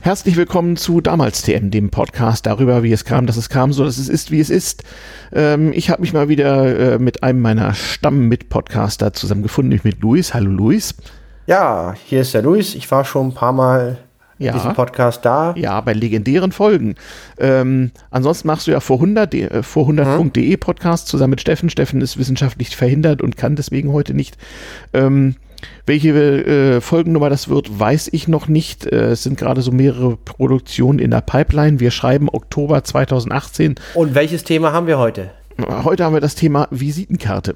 Herzlich willkommen zu Damals TM, dem Podcast darüber, wie es kam, dass es kam, so dass es ist, wie es ist. Ähm, ich habe mich mal wieder äh, mit einem meiner Stamm-Mit-Podcaster zusammengefunden, nämlich mit Luis. Hallo Luis. Ja, hier ist der Luis. Ich war schon ein paar Mal ja. in diesem Podcast da. Ja, bei legendären Folgen. Ähm, ansonsten machst du ja vor 100, äh, vor 100.de mhm. Podcast zusammen mit Steffen. Steffen ist wissenschaftlich verhindert und kann deswegen heute nicht. Ähm, welche äh, Folgennummer das wird, weiß ich noch nicht. Äh, es sind gerade so mehrere Produktionen in der Pipeline. Wir schreiben Oktober 2018. Und welches Thema haben wir heute? Heute haben wir das Thema Visitenkarte.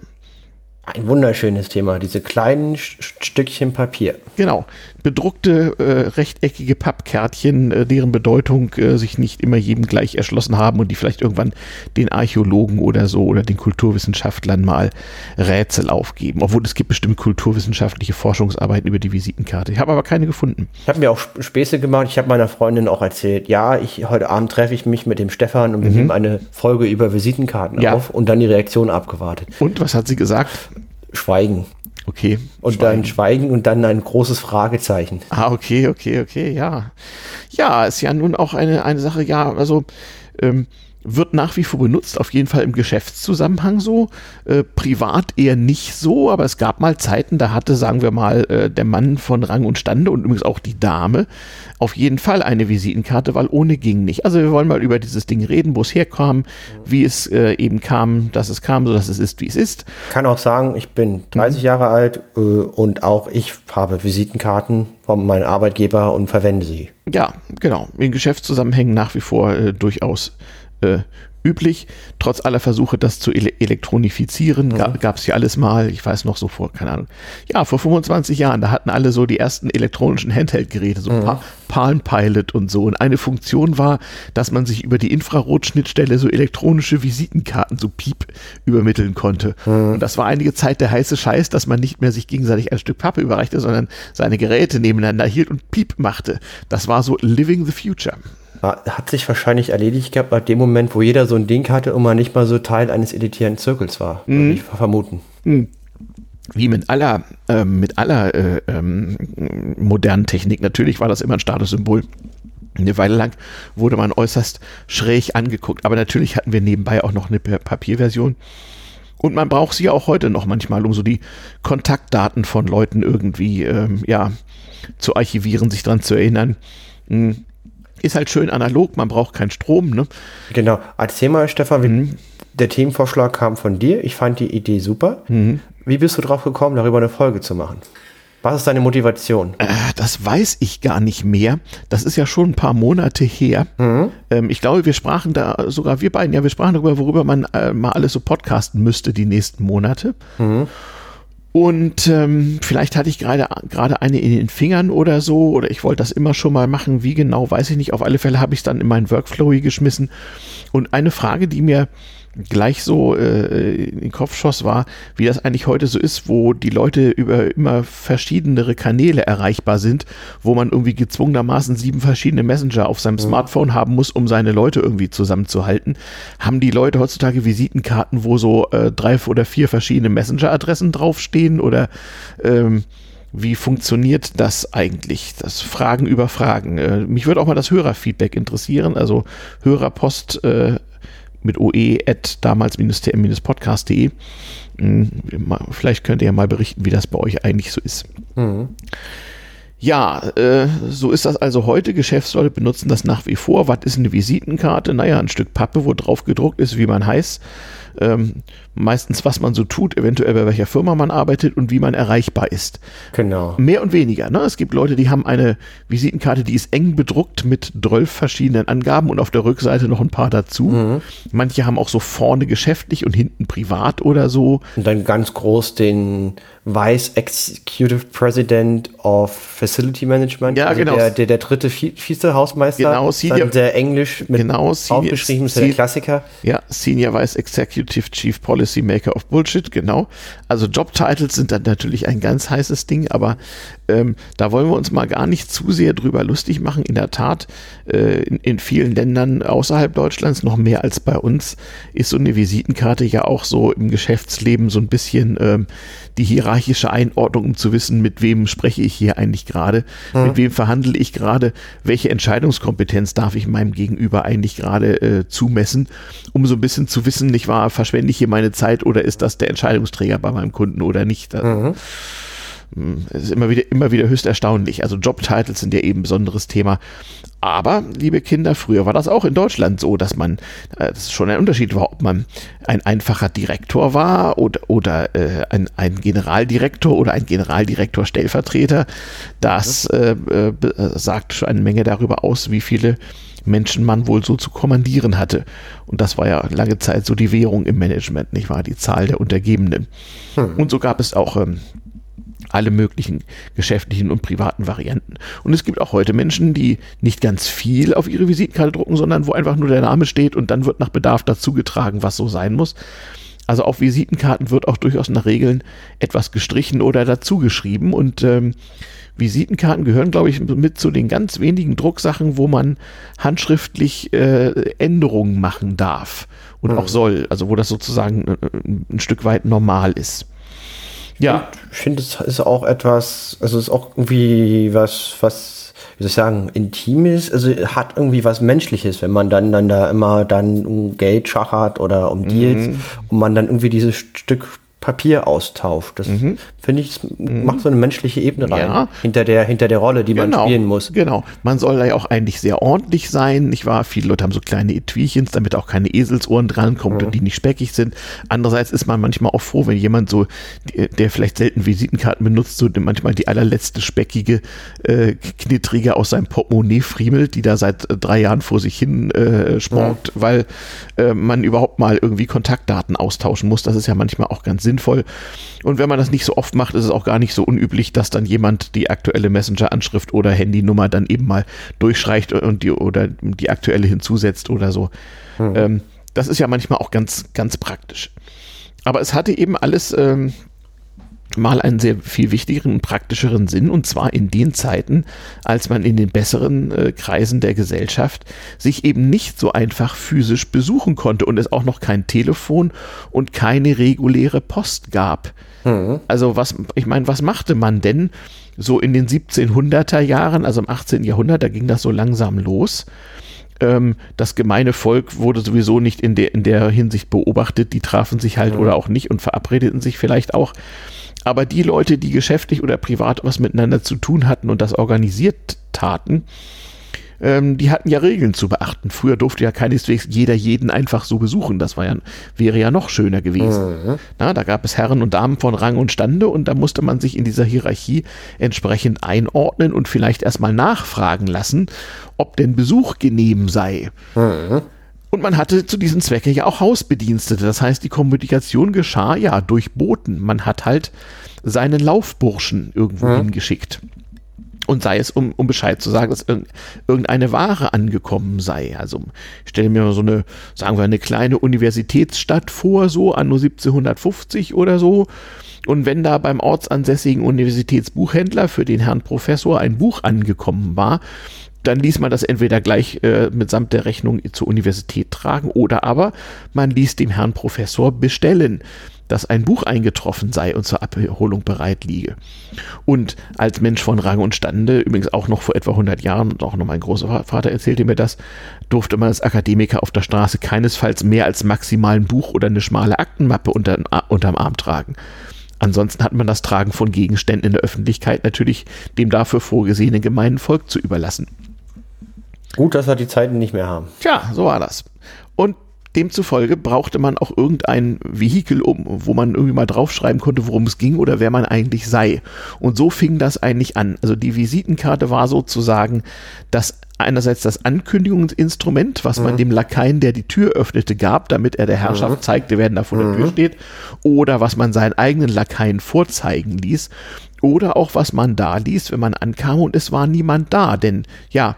Ein wunderschönes Thema, diese kleinen Stückchen Papier. Genau, bedruckte äh, rechteckige Pappkärtchen, äh, deren Bedeutung äh, sich nicht immer jedem gleich erschlossen haben und die vielleicht irgendwann den Archäologen oder so oder den Kulturwissenschaftlern mal Rätsel aufgeben. Obwohl es gibt bestimmt kulturwissenschaftliche Forschungsarbeiten über die Visitenkarte. Ich habe aber keine gefunden. Ich habe mir auch Späße gemacht. Ich habe meiner Freundin auch erzählt, ja, ich heute Abend treffe ich mich mit dem Stefan und wir mhm. nehmen eine Folge über Visitenkarten ja. auf und dann die Reaktion abgewartet. Und was hat sie gesagt? Schweigen. Okay. Und Schweigen. dann Schweigen und dann ein großes Fragezeichen. Ah, okay, okay, okay, ja. Ja, ist ja nun auch eine, eine Sache, ja, also ähm, wird nach wie vor benutzt, auf jeden Fall im Geschäftszusammenhang so, äh, privat eher nicht so, aber es gab mal Zeiten, da hatte, sagen wir mal, äh, der Mann von Rang und Stande und übrigens auch die Dame auf jeden Fall eine Visitenkarte, weil ohne ging nicht. Also wir wollen mal über dieses Ding reden, wo es herkam, wie es äh, eben kam, dass es kam, so dass es ist, wie es ist. Ich kann auch sagen, ich bin 30 mhm. Jahre alt äh, und auch ich habe Visitenkarten von meinem Arbeitgeber und verwende sie. Ja, genau. In Geschäftszusammenhängen nach wie vor äh, durchaus äh, üblich. Trotz aller Versuche, das zu ele elektronifizieren, mhm. gab es ja alles mal. Ich weiß noch so vor, keine Ahnung. Ja, vor 25 Jahren, da hatten alle so die ersten elektronischen Handheld-Geräte, so mhm. pa Palm Pilot und so. Und eine Funktion war, dass man sich über die Infrarotschnittstelle so elektronische Visitenkarten, so Piep, übermitteln konnte. Mhm. Und das war einige Zeit der heiße Scheiß, dass man nicht mehr sich gegenseitig ein Stück Pappe überreichte, sondern seine Geräte nebeneinander hielt und Piep machte. Das war so Living the Future hat sich wahrscheinlich erledigt gehabt bei dem Moment, wo jeder so ein Ding hatte und man nicht mal so Teil eines elitären Zirkels war. Mhm. Würde ich vermuten. Mhm. Wie mit aller, äh, mit aller äh, ähm, modernen Technik. Natürlich war das immer ein Statussymbol. Eine Weile lang wurde man äußerst schräg angeguckt. Aber natürlich hatten wir nebenbei auch noch eine Papierversion. Und man braucht sie auch heute noch manchmal, um so die Kontaktdaten von Leuten irgendwie ähm, ja, zu archivieren, sich daran zu erinnern. Hm ist halt schön analog, man braucht keinen Strom. Ne? Genau. Erzähl mal, Stefan, mhm. der Themenvorschlag kam von dir. Ich fand die Idee super. Mhm. Wie bist du drauf gekommen, darüber eine Folge zu machen? Was ist deine Motivation? Äh, das weiß ich gar nicht mehr. Das ist ja schon ein paar Monate her. Mhm. Ähm, ich glaube, wir sprachen da, sogar wir beiden, ja, wir sprachen darüber, worüber man äh, mal alles so podcasten müsste die nächsten Monate. Mhm. Und ähm, vielleicht hatte ich gerade gerade eine in den Fingern oder so, oder ich wollte das immer schon mal machen. Wie genau, weiß ich nicht. Auf alle Fälle habe ich es dann in meinen Workflow geschmissen. Und eine Frage, die mir gleich so äh, in den Kopf schoss, war, wie das eigentlich heute so ist, wo die Leute über immer verschiedenere Kanäle erreichbar sind, wo man irgendwie gezwungenermaßen sieben verschiedene Messenger auf seinem. Smartphone haben muss, um seine Leute irgendwie zusammenzuhalten. Haben die Leute heutzutage Visitenkarten, wo so äh, drei oder vier verschiedene Messenger-Adressen draufstehen oder ähm, wie funktioniert das eigentlich? Das Fragen über Fragen. Äh, mich würde auch mal das Hörerfeedback interessieren, also Hörerpost äh, mit oe at damals-tm-podcast.de. Hm, vielleicht könnt ihr ja mal berichten, wie das bei euch eigentlich so ist. Mhm. Ja, äh, so ist das also heute. Geschäftsleute benutzen das nach wie vor. Was ist eine Visitenkarte? Naja, ein Stück Pappe, wo drauf gedruckt ist, wie man heißt ähm, meistens, was man so tut, eventuell bei welcher Firma man arbeitet und wie man erreichbar ist. Genau. Mehr und weniger. Ne? Es gibt Leute, die haben eine Visitenkarte, die ist eng bedruckt mit 12 verschiedenen Angaben und auf der Rückseite noch ein paar dazu. Mhm. Manche haben auch so vorne geschäftlich und hinten privat oder so. Und dann ganz groß den Vice Executive President of Facility Management. Ja, also genau. Der, der, der dritte Vize-Hausmeister. Genau, Senior. Sehr englisch mit genau, Senior, aufgeschrieben, ist der Klassiker. Ja, Senior Vice Executive Chief Policy Maker of Bullshit, genau. Also Job Titles sind dann natürlich ein ganz heißes Ding, aber ähm, da wollen wir uns mal gar nicht zu sehr drüber lustig machen. In der Tat, äh, in, in, vielen Ländern außerhalb Deutschlands, noch mehr als bei uns, ist so eine Visitenkarte ja auch so im Geschäftsleben so ein bisschen ähm, die hierarchische Einordnung, um zu wissen, mit wem spreche ich hier eigentlich gerade, mhm. mit wem verhandle ich gerade, welche Entscheidungskompetenz darf ich meinem Gegenüber eigentlich gerade äh, zumessen, um so ein bisschen zu wissen, nicht wahr, verschwende ich hier meine Zeit oder ist das der Entscheidungsträger bei meinem Kunden oder nicht. Also, mhm. Es ist immer wieder, immer wieder höchst erstaunlich. Also Jobtitles sind ja eben ein besonderes Thema. Aber, liebe Kinder, früher war das auch in Deutschland so, dass man, äh, das ist schon ein Unterschied war, ob man ein einfacher Direktor war oder, oder äh, ein, ein Generaldirektor oder ein Generaldirektor-Stellvertreter. Das äh, äh, sagt schon eine Menge darüber aus, wie viele Menschen man wohl so zu kommandieren hatte. Und das war ja lange Zeit so die Währung im Management, nicht wahr? Die Zahl der Untergebenen. Hm. Und so gab es auch ähm, alle möglichen geschäftlichen und privaten Varianten. Und es gibt auch heute Menschen, die nicht ganz viel auf ihre Visitenkarte drucken, sondern wo einfach nur der Name steht und dann wird nach Bedarf dazugetragen, was so sein muss. Also auf Visitenkarten wird auch durchaus nach Regeln etwas gestrichen oder dazugeschrieben und ähm, Visitenkarten gehören, glaube ich, mit zu den ganz wenigen Drucksachen, wo man handschriftlich äh, Änderungen machen darf und hm. auch soll. Also wo das sozusagen äh, ein Stück weit normal ist. Ja. ich finde, es ist auch etwas, also es ist auch irgendwie was, was, wie soll ich sagen, intimes, also hat irgendwie was Menschliches, wenn man dann, dann da immer dann um Geld schachert oder um Deals mhm. und man dann irgendwie dieses Stück Papier austauscht. Das mhm. finde ich, mhm. macht so eine menschliche Ebene rein. Ja. Hinter der, hinter der Rolle, die genau. man spielen muss. Genau. Man soll ja auch eigentlich sehr ordentlich sein, nicht wahr? Viele Leute haben so kleine Etüichens, damit auch keine Eselsohren drankommen mhm. und die nicht speckig sind. Andererseits ist man manchmal auch froh, wenn jemand so, der vielleicht selten Visitenkarten benutzt, so manchmal die allerletzte speckige äh, Knittrige aus seinem Portemonnaie friemelt, die da seit äh, drei Jahren vor sich hin äh, spornt, weil äh, man überhaupt mal irgendwie Kontaktdaten austauschen muss. Das ist ja manchmal auch ganz sinnvoll sinnvoll. Und wenn man das nicht so oft macht, ist es auch gar nicht so unüblich, dass dann jemand die aktuelle Messenger-Anschrift oder Handynummer dann eben mal durchstreicht und die oder die aktuelle hinzusetzt oder so. Mhm. Ähm, das ist ja manchmal auch ganz, ganz praktisch. Aber es hatte eben alles ähm, mal einen sehr viel wichtigeren und praktischeren Sinn, und zwar in den Zeiten, als man in den besseren äh, Kreisen der Gesellschaft sich eben nicht so einfach physisch besuchen konnte und es auch noch kein Telefon und keine reguläre Post gab. Mhm. Also was, ich meine, was machte man denn so in den 1700er Jahren, also im 18. Jahrhundert, da ging das so langsam los ähm, das gemeine Volk wurde sowieso nicht in der, in der Hinsicht beobachtet. Die trafen sich halt mhm. oder auch nicht und verabredeten sich vielleicht auch. Aber die Leute, die geschäftlich oder privat was miteinander zu tun hatten und das organisiert taten, ähm, die hatten ja Regeln zu beachten. Früher durfte ja keineswegs jeder jeden einfach so besuchen. Das war ja, wäre ja noch schöner gewesen. Mhm. Na, da gab es Herren und Damen von Rang und Stande und da musste man sich in dieser Hierarchie entsprechend einordnen und vielleicht erstmal nachfragen lassen, ob denn Besuch genehm sei. Mhm. Und man hatte zu diesem Zwecke ja auch Hausbedienstete. Das heißt, die Kommunikation geschah ja durch Boten. Man hat halt seinen Laufburschen irgendwo mhm. hingeschickt. Und sei es, um, um Bescheid zu sagen, dass irgendeine Ware angekommen sei. Also ich stelle mir mal so eine, sagen wir, eine kleine Universitätsstadt vor, so anno 1750 oder so. Und wenn da beim ortsansässigen Universitätsbuchhändler für den Herrn Professor ein Buch angekommen war, dann ließ man das entweder gleich äh, mitsamt der Rechnung zur Universität tragen oder aber man ließ dem Herrn Professor bestellen, dass ein Buch eingetroffen sei und zur Abholung bereit liege. Und als Mensch von Rang und Stande, übrigens auch noch vor etwa 100 Jahren, und auch noch mein großer Vater erzählte mir das, durfte man als Akademiker auf der Straße keinesfalls mehr als maximal ein Buch oder eine schmale Aktenmappe unter, unterm Arm tragen. Ansonsten hat man das Tragen von Gegenständen in der Öffentlichkeit natürlich dem dafür vorgesehenen gemeinen Volk zu überlassen. Gut, dass wir die Zeiten nicht mehr haben. Tja, so war das. Und demzufolge brauchte man auch irgendein Vehikel, um, wo man irgendwie mal draufschreiben konnte, worum es ging oder wer man eigentlich sei. Und so fing das eigentlich an. Also die Visitenkarte war sozusagen das einerseits das Ankündigungsinstrument, was man dem Lakaien, der die Tür öffnete, gab, damit er der Herrschaft zeigte, wer denn da vor der Tür steht, oder was man seinen eigenen Lakaien vorzeigen ließ, oder auch was man da ließ, wenn man ankam und es war niemand da, denn ja,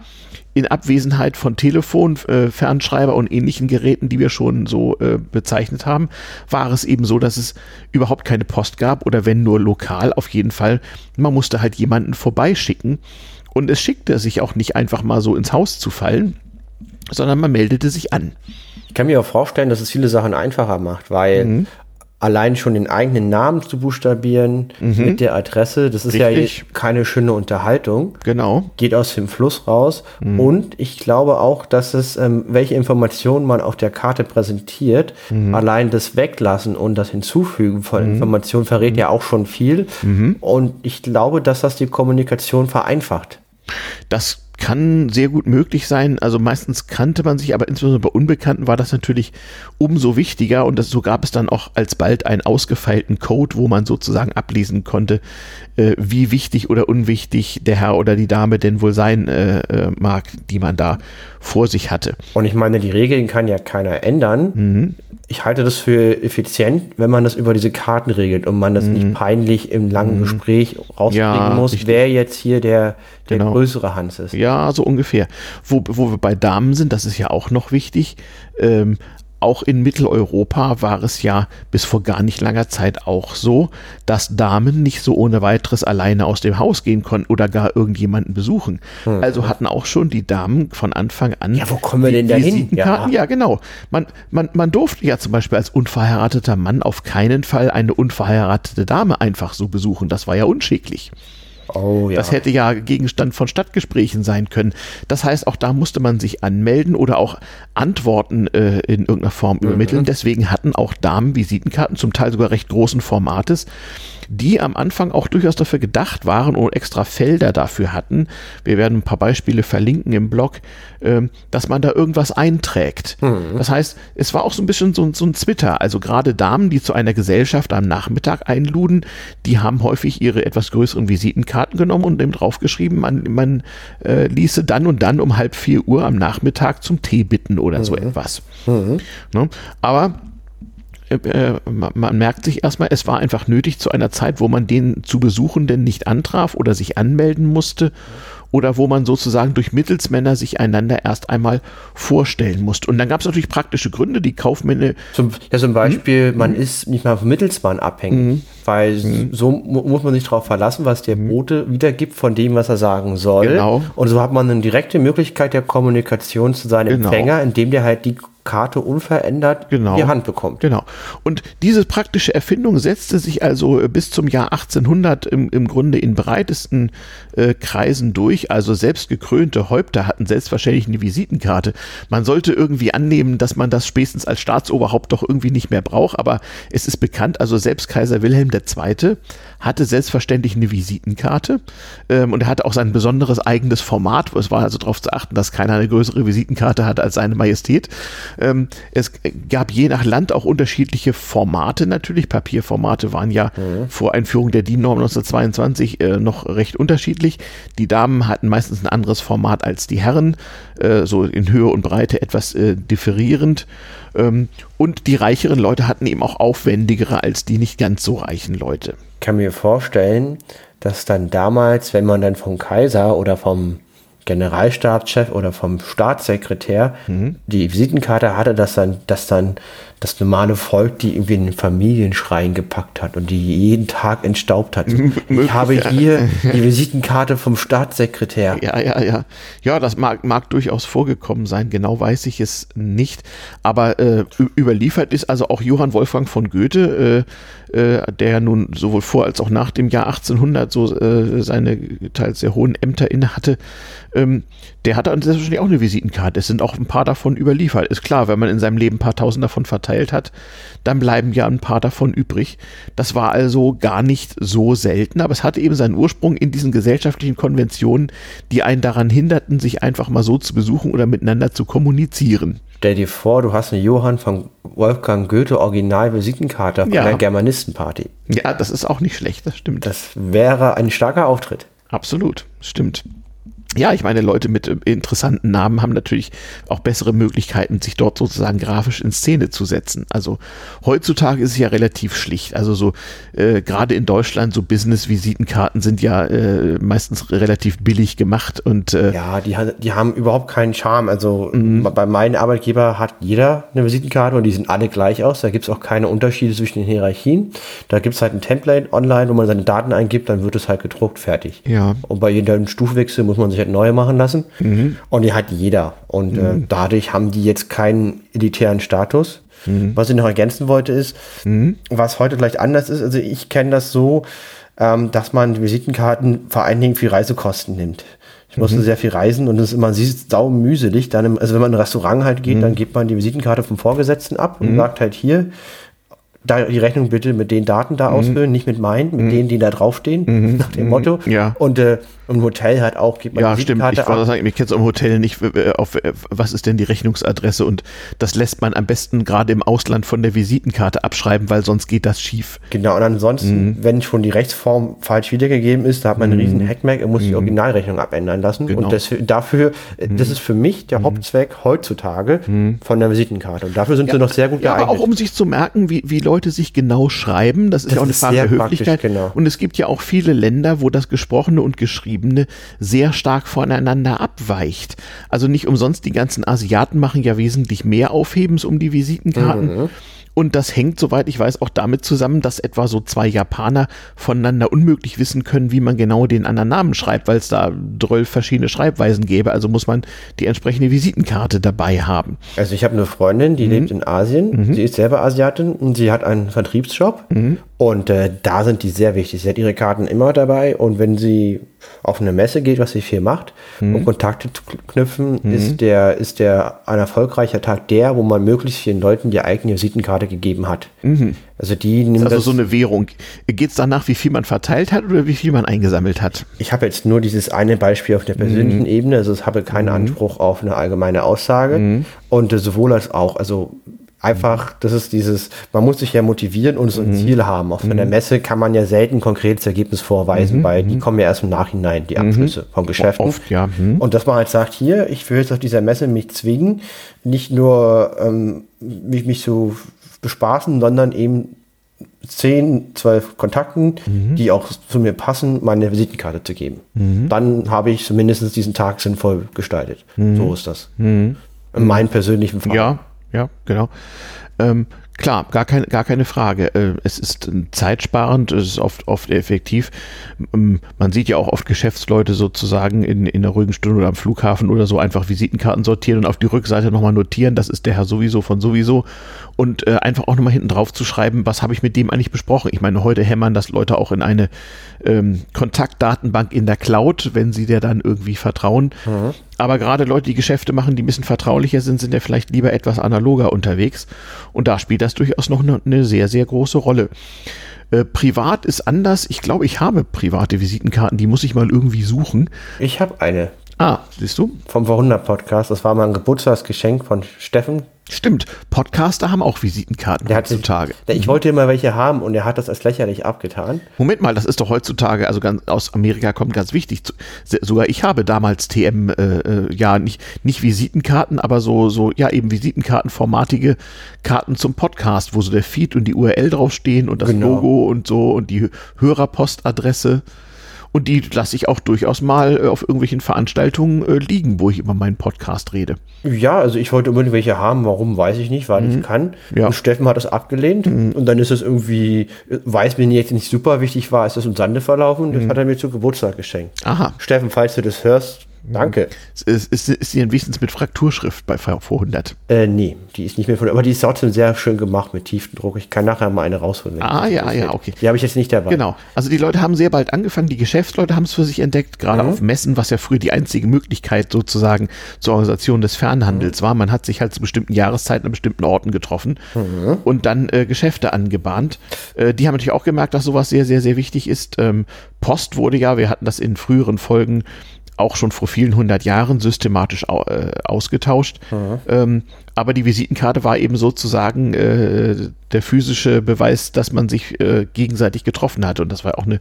in Abwesenheit von Telefon, äh, Fernschreiber und ähnlichen Geräten, die wir schon so äh, bezeichnet haben, war es eben so, dass es überhaupt keine Post gab oder wenn nur lokal, auf jeden Fall, man musste halt jemanden vorbeischicken und es schickte sich auch nicht einfach mal so ins Haus zu fallen, sondern man meldete sich an. Ich kann mir auch vorstellen, dass es viele Sachen einfacher macht, weil Mhm. Allein schon den eigenen Namen zu buchstabieren mit der Adresse, das ist ja Mhm. Richtig. keine schöne Unterhaltung. Genau. Geht aus dem Fluss raus. Mhm. Und ich glaube auch, dass es, ähm, welche Informationen man auf der Karte präsentiert, Mhm. allein das Weglassen und das Hinzufügen von Informationen verrät ja auch schon viel. Mhm. Und ich glaube, dass das die Kommunikation vereinfacht. Das kann sehr gut möglich sein. Also meistens kannte man sich, aber insbesondere bei Unbekannten war das natürlich umso wichtiger und das, so gab es dann auch alsbald einen ausgefeilten Code, wo man sozusagen ablesen konnte, äh, wie wichtig oder unwichtig der Herr oder die Dame denn wohl sein äh, äh, mag, die man da vor sich hatte. Und ich meine, die Regeln kann ja keiner ändern. Mhm. Ich halte das für effizient, wenn man das über diese Karten regelt und man das nicht peinlich im langen Gespräch rauskriegen Mhm. Ja, muss, richtig. wer jetzt hier der, der Genau. größere Hans ist. Ja, so ungefähr. Wo, wo wir bei Damen sind, das ist ja auch noch wichtig. Ähm, auch in Mitteleuropa war es ja bis vor gar nicht langer Zeit auch so, dass Damen nicht so ohne weiteres alleine aus dem Haus gehen konnten oder gar irgendjemanden besuchen. Also hatten auch schon die Damen von Anfang an. Hm. Ja, wo kommen wir denn da hin? Ja. Ja, genau. Man, man, man durfte ja zum Beispiel als unverheirateter Mann auf keinen Fall eine unverheiratete Dame einfach so besuchen. Das war ja unschicklich. Oh ja. Das hätte ja Gegenstand von Stadtgesprächen sein können. Das heißt, auch da musste man sich anmelden oder auch Antworten äh, in irgendeiner Form übermitteln. Deswegen hatten auch Damen Visitenkarten, zum Teil sogar recht großen Formates, die am Anfang auch durchaus dafür gedacht waren und extra Felder dafür hatten. Wir werden ein paar Beispiele verlinken im Blog, ähm, dass man da irgendwas einträgt. Das heißt, es war auch so ein bisschen so, so ein Twitter. Also gerade Damen, die zu einer Gesellschaft am Nachmittag einluden, die haben häufig ihre etwas größeren Visitenkarten genommen und dem draufgeschrieben, man, man äh, ließe dann und dann um halb vier Uhr am Nachmittag zum Tee bitten oder so etwas. Ne? Aber äh, äh, man merkt sich erstmal, es war einfach nötig zu einer Zeit, wo man den zu Besuchenden nicht antraf oder sich anmelden musste oder wo man sozusagen durch Mittelsmänner sich einander erst einmal vorstellen musste. Und dann gab es natürlich praktische Gründe, die Kaufmänner, Zum, ja, zum Beispiel, Mhm. man ist nicht mal vom Mittelsmann abhängig, weil so mu muss man sich darauf verlassen, was der Bote wiedergibt von dem, was er sagen soll. Mhm. Genau. Und so hat man eine direkte Möglichkeit der Kommunikation zu seinem Genau. Empfänger, indem der halt die Karte unverändert Genau. in die Hand bekommt. Genau. Und diese praktische Erfindung setzte sich also äh, bis zum Jahr 1800 im, im Grunde in breitesten äh, Kreisen durch. Also selbst gekrönte Häupter hatten selbstverständlich eine Visitenkarte. Man sollte irgendwie annehmen, dass man das spätestens als Staatsoberhaupt doch irgendwie nicht mehr braucht. Aber es ist bekannt, also selbst Kaiser Wilhelm II. hatte selbstverständlich eine Visitenkarte. Ähm, und er hatte auch sein besonderes eigenes Format. Es war also darauf zu achten, dass keiner eine größere Visitenkarte hatte als seine Majestät. Ähm, es gab je nach Land auch unterschiedliche Formate natürlich. Papierformate waren ja vor Einführung der DIN-Norm 1922 äh, noch recht unterschiedlich. Die Damen hatten meistens ein anderes Format als die Herren, äh, so in Höhe und Breite etwas äh, differierend. Ähm, und die reicheren Leute hatten eben auch aufwendigere als die nicht ganz so reichen Leute. Ich kann mir vorstellen, dass dann damals, wenn man dann vom Kaiser oder vom Generalstabschef oder vom Staatssekretär Mhm. die Visitenkarte hatte, dass dann, dass dann das normale Volk die irgendwie in den Familienschrein gepackt hat und die jeden Tag entstaubt hat. Ich habe hier die Visitenkarte vom Staatssekretär. Ja, ja, ja. Ja, das mag, mag durchaus vorgekommen sein. Genau weiß ich es nicht. Aber äh, überliefert ist also auch Johann Wolfgang von Goethe, äh, äh, der nun sowohl vor als auch nach dem Jahr 1800 so äh, seine teils sehr hohen Ämter innehatte. Ähm, der hatte selbstverständlich auch eine Visitenkarte. Es sind auch ein paar davon überliefert. Ist klar, wenn man in seinem Leben ein paar tausend davon verteilt hat, dann bleiben ja ein paar davon übrig. Das war also gar nicht so selten, aber es hatte eben seinen Ursprung in diesen gesellschaftlichen Konventionen, die einen daran hinderten, sich einfach mal so zu besuchen oder miteinander zu kommunizieren. Stell dir vor, du hast eine Johann von Wolfgang Goethe Original Visitenkarte von Ja. der Germanistenparty. Ja, das ist auch nicht schlecht, das stimmt. Das wäre ein starker Auftritt. Absolut, stimmt. Ja, ich meine, Leute mit äh, interessanten Namen haben natürlich auch bessere Möglichkeiten, sich dort sozusagen grafisch in Szene zu setzen. Also heutzutage ist es ja relativ schlicht. Also so äh, gerade in Deutschland so Business-Visitenkarten sind ja äh, meistens relativ billig gemacht und äh, ja, die, die haben überhaupt keinen Charme. Also mhm. bei meinem Arbeitgeber hat jeder eine Visitenkarte und die sehen alle gleich aus. Da gibt es auch keine Unterschiede zwischen den Hierarchien. Da gibt es halt ein Template online, wo man seine Daten eingibt, dann wird es halt gedruckt, fertig. Ja. Und bei jedem Stufwechsel muss man sich halt neue machen lassen. Mhm. Und die hat jeder. Und äh, mhm. äh, dadurch haben die jetzt keinen elitären Status. Mhm. Was ich noch ergänzen wollte ist, mhm. was heute vielleicht anders ist. Also ich kenne das so, ähm, dass man Visitenkarten vor allen Dingen für Reisekosten nimmt. Ich musste mhm. sehr viel reisen und es ist immer sau mühselig. Dann im, also wenn man in ein Restaurant halt geht, mhm. dann gibt man die Visitenkarte vom Vorgesetzten ab und mhm. sagt halt hier, da die Rechnung bitte mit den Daten da mhm. ausfüllen, nicht mit meinen, mit mhm. denen, die da draufstehen, mhm. nach dem Motto. Ja. Und äh, im Hotel halt auch gibt man Ja, stimmt. Ich wollte sagen, ich kenne es im Hotel nicht, auf was ist denn die Rechnungsadresse und das lässt man am besten gerade im Ausland von der Visitenkarte abschreiben, weil sonst geht das schief. Genau, und ansonsten, mhm. wenn schon die Rechtsform falsch wiedergegeben ist, da hat man einen mhm. riesen Hackmack und muss die mhm. Originalrechnung abändern lassen. Genau. Und das, dafür, äh, das ist für mich der Hauptzweck heutzutage von der Visitenkarte. Und dafür sind ja, sie noch sehr gut ja, geeignet. Aber auch um sich zu merken, wie, wie Leute sich genau schreiben, das ist das ja auch eine Frage der Höflichkeit. Genau. Und es gibt ja auch viele Länder, wo das Gesprochene und Geschriebene Ebene sehr stark voneinander abweicht. Also nicht umsonst, die ganzen Asiaten machen ja wesentlich mehr Aufhebens um die Visitenkarten. Mhm. Und das hängt, soweit ich weiß, auch damit zusammen, dass etwa so zwei Japaner voneinander unmöglich wissen können, wie man genau den anderen Namen schreibt, weil es da zwölf verschiedene Schreibweisen gäbe. Also muss man die entsprechende Visitenkarte dabei haben. Also ich habe eine Freundin, die mhm. lebt in Asien. Mhm. Sie ist selber Asiatin und sie hat einen Vertriebsjob. Mhm. Und äh, da sind die sehr wichtig. Sie hat ihre Karten immer dabei und wenn sie auf eine Messe geht, was sie viel macht, mhm. um Kontakte zu knüpfen, mhm. ist der, ist der ein erfolgreicher Tag der, wo man möglichst vielen Leuten die eigene Visitenkarte gegeben hat. Mhm. Also die nimmt also so eine Währung. Geht es danach, wie viel man verteilt hat oder wie viel man eingesammelt hat? Ich habe jetzt nur dieses eine Beispiel auf der persönlichen mhm. Ebene, also ich habe keinen mhm. Anspruch auf eine allgemeine Aussage mhm. und sowohl als auch, also einfach, das ist dieses, man muss sich ja motivieren und so ein mhm. Ziel haben. Auch von mhm. der Messe kann man ja selten konkretes Ergebnis vorweisen, mhm. weil die mhm. kommen ja erst im Nachhinein, die mhm. Abschlüsse von Geschäften. Oft, ja. Mhm. Und dass man halt sagt, hier, ich will jetzt auf dieser Messe mich zwingen, nicht nur ähm, mich, mich so bespaßen, sondern eben 10, 12 Kontakten, mhm. die auch zu mir passen, meine Visitenkarte zu geben. Mhm. Dann habe ich zumindest diesen Tag sinnvoll gestaltet. Mhm. So ist das. In meinem persönlichen Fall. Ja, ja, genau. Ähm, klar, gar, kein, gar keine Frage. Äh, es ist zeitsparend, es ist oft, oft effektiv. Ähm, man sieht ja auch oft Geschäftsleute sozusagen in, in der ruhigen Stunde oder am Flughafen oder so einfach Visitenkarten sortieren und auf die Rückseite nochmal notieren, das ist der Herr sowieso von sowieso und äh, einfach auch nochmal hinten drauf zu schreiben, was habe ich mit dem eigentlich besprochen. Ich meine, heute hämmern das Leute auch in eine ähm, Kontaktdatenbank in der Cloud, wenn sie der dann irgendwie vertrauen. Mhm. Aber gerade Leute, die Geschäfte machen, die ein bisschen vertraulicher sind, sind ja vielleicht lieber etwas analoger unterwegs. Und da spielt das durchaus noch eine, eine sehr, sehr große Rolle. Äh, privat ist anders. Ich glaube, ich habe private Visitenkarten, die muss ich mal irgendwie suchen. Ich habe eine. Ah, siehst du? Vom Verhundert Podcast. Das war mal ein Geburtstagsgeschenk von Steffen. Stimmt, Podcaster haben auch Visitenkarten der heutzutage. Der, ich wollte immer welche haben und er hat das als lächerlich abgetan. Moment mal, das ist doch heutzutage, also ganz, aus Amerika kommt ganz wichtig. Sogar ich habe damals TM, äh, äh, ja, nicht, nicht Visitenkarten, aber so, so, ja, eben Visitenkartenformatige Karten zum Podcast, wo so der Feed und die URL draufstehen und das genau. Logo und so und die Hörerpostadresse. Und die lasse ich auch durchaus mal äh, auf irgendwelchen Veranstaltungen äh, liegen, wo ich über meinen Podcast rede. Ja, also ich wollte unbedingt welche haben. Warum, weiß ich nicht, weil mhm. ich kann. Ja. Und Steffen hat das abgelehnt. Mhm. Und dann ist es irgendwie, weiß mir jetzt nicht super wichtig war, ist das im Sande verlaufen. Das mhm. hat er mir zu Geburtstag geschenkt. Aha. Steffen, falls du das hörst, Danke. Ist, ist, ist sie wenigstens mit Frakturschrift bei V100? Äh, nee, die ist nicht mehr von, aber die ist trotzdem sehr schön gemacht mit Tiefendruck. Ich kann nachher mal eine rausholen. Ah, ja, ja, okay. Die habe ich jetzt nicht dabei. Genau. Also die Leute haben sehr bald angefangen, die Geschäftsleute haben es für sich entdeckt, gerade mhm. auf Messen, was ja früher die einzige Möglichkeit sozusagen zur Organisation des Fernhandels mhm. war. Man hat sich halt zu bestimmten Jahreszeiten an bestimmten Orten getroffen mhm. und dann äh, Geschäfte angebahnt. Äh, die haben natürlich auch gemerkt, dass sowas sehr, sehr, sehr wichtig ist. Ähm, Post wurde ja, wir hatten das in früheren Folgen auch schon vor vielen hundert Jahren systematisch au, äh, ausgetauscht. Mhm. Ähm, aber die Visitenkarte war eben sozusagen äh, der physische Beweis, dass man sich äh, gegenseitig getroffen hat. Und das war auch eine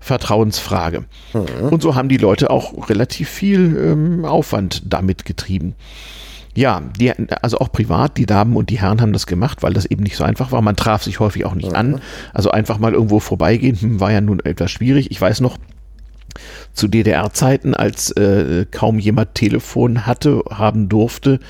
Vertrauensfrage. Mhm. Und so haben die Leute auch relativ viel ähm, Aufwand damit getrieben. Ja, die, also auch privat, die Damen und die Herren haben das gemacht, weil das eben nicht so einfach war. Man traf sich häufig auch nicht mhm. an. Also einfach mal irgendwo vorbeigehen, hm, war ja nun etwas schwierig. Ich weiß noch, zu DDR-Zeiten, als äh, kaum jemand Telefon hatte, haben durfte,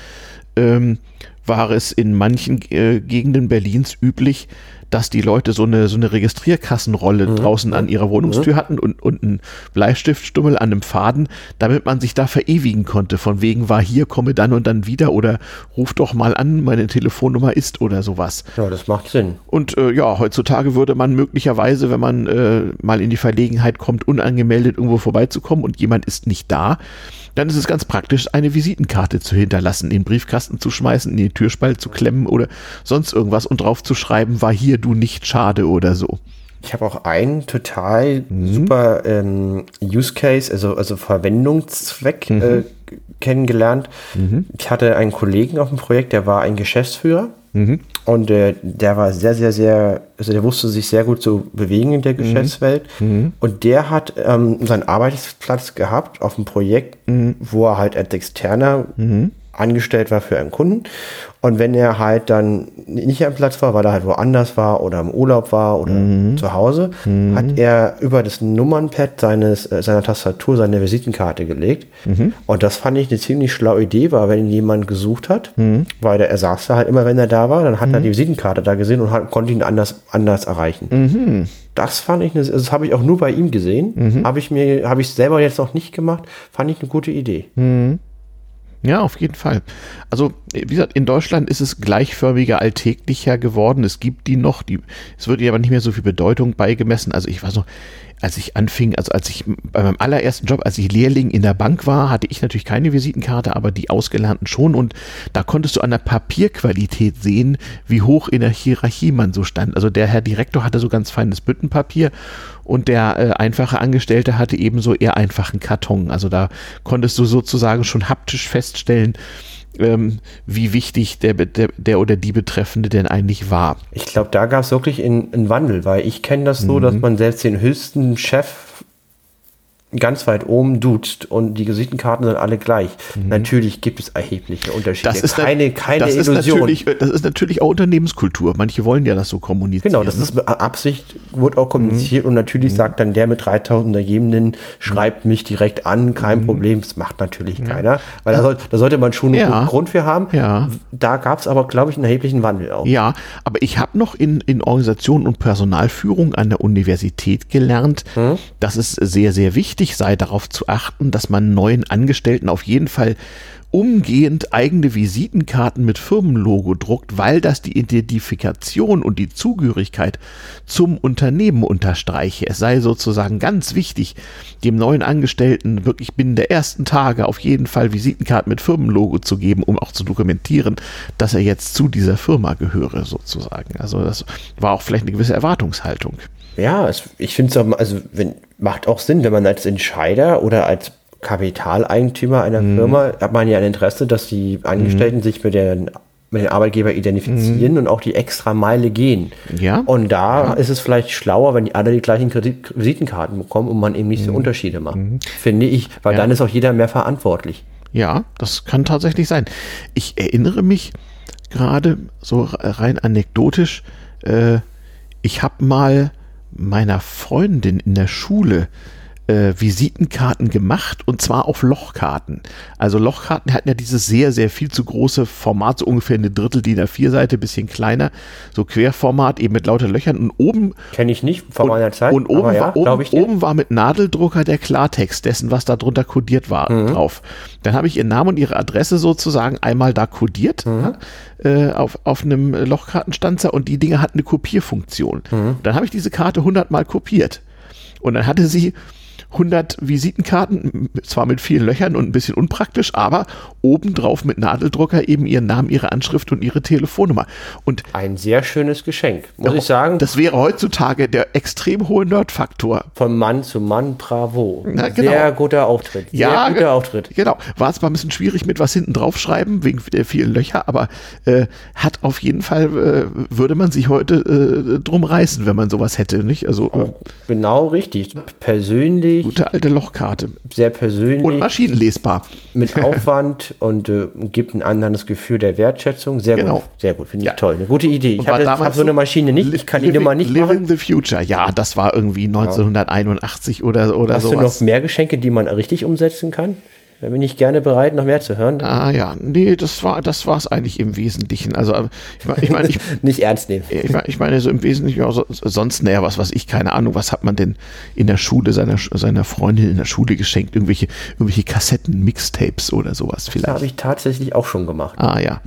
ähm, war es in manchen äh, Gegenden Berlins üblich, dass die Leute so eine, so eine Registrierkassenrolle mhm. draußen an ihrer Wohnungstür mhm. hatten und, und einen Bleistiftstummel an einem Faden, damit man sich da verewigen konnte. Von wegen war hier, komme dann und dann wieder oder ruf doch mal an, meine Telefonnummer ist oder sowas. Ja, das macht Sinn. Und äh, ja, heutzutage würde man möglicherweise, wenn man äh, mal in die Verlegenheit kommt, unangemeldet irgendwo vorbeizukommen und jemand ist nicht da, dann ist es ganz praktisch, eine Visitenkarte zu hinterlassen, in den Briefkasten zu schmeißen, in den Türspalt zu klemmen oder sonst irgendwas und drauf zu schreiben, war hier du nicht schade oder so. Ich habe auch einen total mhm. super ähm, Use Case, also, also Verwendungszweck mhm. äh, kennengelernt. Mhm. Ich hatte einen Kollegen auf dem Projekt, der war ein Geschäftsführer Mhm. Und äh, der war sehr, sehr, sehr, also der wusste sich sehr gut zu bewegen in der mhm. Geschäftswelt. Mhm. Und der hat ähm, seinen Arbeitsplatz gehabt auf einem Projekt, mhm. wo er halt als Externer mhm angestellt war für einen Kunden. Und wenn er halt dann nicht am Platz war, weil er halt woanders war oder im Urlaub war oder mhm. zu Hause, mhm. hat er über das Nummernpad seines, äh, seiner Tastatur seine Visitenkarte gelegt. Mhm. Und das fand ich eine ziemlich schlaue Idee, weil wenn ihn jemand gesucht hat, mhm. weil der, er saß da halt immer, wenn er da war, dann hat er mhm. die Visitenkarte da gesehen und hat, konnte ihn anders, anders erreichen. Mhm. Das fand ich, eine, das habe ich auch nur bei ihm gesehen. Habe ich mir, habe ich selber jetzt noch nicht gemacht, fand ich eine gute Idee. Ja, auf jeden Fall. Also, wie gesagt, in Deutschland ist es gleichförmiger, alltäglicher geworden. Es gibt die noch, die, es wird ihr aber nicht mehr so viel Bedeutung beigemessen. Also ich weiß noch, als ich anfing, also als ich bei meinem allerersten Job, als ich Lehrling in der Bank war, hatte ich natürlich keine Visitenkarte, aber die Ausgelernten schon und da konntest du an der Papierqualität sehen, wie hoch in der Hierarchie man so stand. Also der Herr Direktor hatte so ganz feines Büttenpapier und der äh, einfache Angestellte hatte ebenso eher einfachen Karton. Also da konntest du sozusagen schon haptisch feststellen, ähm, wie wichtig der, der, der, oder die Betreffende denn eigentlich war. Ich glaube, da gab es wirklich einen Wandel, weil ich kenne das so, mhm. dass man selbst den höchsten Chef ganz weit oben duzt und die Visitenkarten sind alle gleich. Mhm. Natürlich gibt es erhebliche Unterschiede. Das ist keine, keine das Illusion. Ist das ist natürlich auch Unternehmenskultur. Manche wollen ja das so kommunizieren. Genau, das ist Absicht, wird auch kommuniziert mhm. und natürlich mhm. sagt dann der mit 3000 Ergebenden, schreibt mich direkt an, kein mhm. Problem. Das macht natürlich keiner, weil da, soll, da, sollte man schon einen ja. Grund für haben. Ja. Da gab es aber, glaube ich, einen erheblichen Wandel auch. Ja, aber ich habe noch in, in Organisation und Personalführung an der Universität gelernt, mhm. das ist sehr, sehr wichtig wichtig sei, darauf zu achten, dass man neuen Angestellten auf jeden Fall umgehend eigene Visitenkarten mit Firmenlogo druckt, weil das die Identifikation und die Zugehörigkeit zum Unternehmen unterstreiche. Es sei sozusagen ganz wichtig, dem neuen Angestellten wirklich binnen der ersten Tage auf jeden Fall Visitenkarten mit Firmenlogo zu geben, um auch zu dokumentieren, dass er jetzt zu dieser Firma gehöre, sozusagen. Also das war auch vielleicht eine gewisse Erwartungshaltung. Ja, es, ich finde es auch, also wenn, macht auch Sinn, wenn man als Entscheider oder als Kapitaleigentümer einer mhm. Firma hat man ja ein Interesse, dass die Angestellten mhm. sich mit, den, mit den Arbeitgeber identifizieren mhm. und auch die extra Meile gehen. Ja. Und da ja. ist es vielleicht schlauer, wenn die alle die gleichen Kredit Visitenkarten bekommen und man eben nicht so mhm. Unterschiede macht. Mhm. Finde ich, weil ja. dann ist auch jeder mehr verantwortlich. Ja, das kann tatsächlich sein. Ich erinnere mich gerade so rein anekdotisch, äh, ich habe mal meiner Freundin in der Schule äh, Visitenkarten gemacht und zwar auf Lochkarten. Also Lochkarten hatten ja dieses sehr, sehr viel zu große Format, so ungefähr eine Drittel DIN A4-Seite, bisschen kleiner, so Querformat, eben mit lauter Löchern und oben. Kenne ich nicht von meiner Zeit. Und oben, ja, war, oben, oben, war mit Nadeldrucker der Klartext dessen, was da drunter kodiert war, mhm. drauf. Dann habe ich ihren Namen und ihre Adresse sozusagen einmal da kodiert mhm. äh, auf, auf einem Lochkartenstanzer und die Dinge hatten eine Kopierfunktion. Mhm. Dann habe ich diese Karte hundertmal kopiert. Und dann hatte sie 100 Visitenkarten, zwar mit vielen Löchern und ein bisschen unpraktisch, aber obendrauf mit Nadeldrucker eben ihren Namen, ihre Anschrift und ihre Telefonnummer. Und ein sehr schönes Geschenk, muss ich sagen. Das wäre heutzutage der extrem hohe Nerdfaktor. Von Mann zu Mann, bravo. Na, genau. Sehr guter Auftritt. Sehr ja, guter Auftritt. Genau. War zwar ein bisschen schwierig mit was hinten drauf schreiben, wegen der vielen Löcher, aber äh, hat auf jeden Fall, äh, würde man sich heute äh, drum reißen, wenn man sowas hätte, nicht? Also, äh, genau richtig. Persönlich. Gute alte Lochkarte. Sehr persönlich. Und maschinenlesbar. Mit Aufwand und äh, gibt ein anderes Gefühl der Wertschätzung. Sehr Genau. gut. Sehr gut. Finde ich Ja. toll. Eine gute Idee. Ich Und damals hab so eine Maschine nicht. Ich kann die Nummer nicht Living machen. the Future. Ja, das war irgendwie 1981 oder, oder Hast du sowas. noch mehr Geschenke, die man richtig umsetzen kann? Da bin ich gerne bereit, noch mehr zu hören. Ah ja, nee, das war das war es eigentlich im Wesentlichen. Also äh, ich meine, ich, mein, ich, Nicht ernst nehmen. ich, mein, ich meine so im Wesentlichen auch so, sonst näher was was ich keine Ahnung, was hat man denn in der Schule seiner seiner Freundin in der Schule geschenkt, irgendwelche irgendwelche Kassetten, Mixtapes oder sowas Das vielleicht. habe ich tatsächlich auch schon gemacht. Ah ja.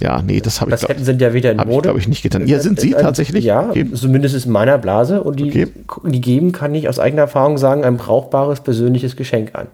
Ja, nee, das habe ich glaub, Kassetten sind ja wieder in Mode. glaube ich nicht getan. Ja, sind sie Äh, tatsächlich? Ja, Okay. zumindest in meiner Blase. Und die, Okay. die geben, kann ich aus eigener Erfahrung sagen, ein brauchbares persönliches Geschenk an.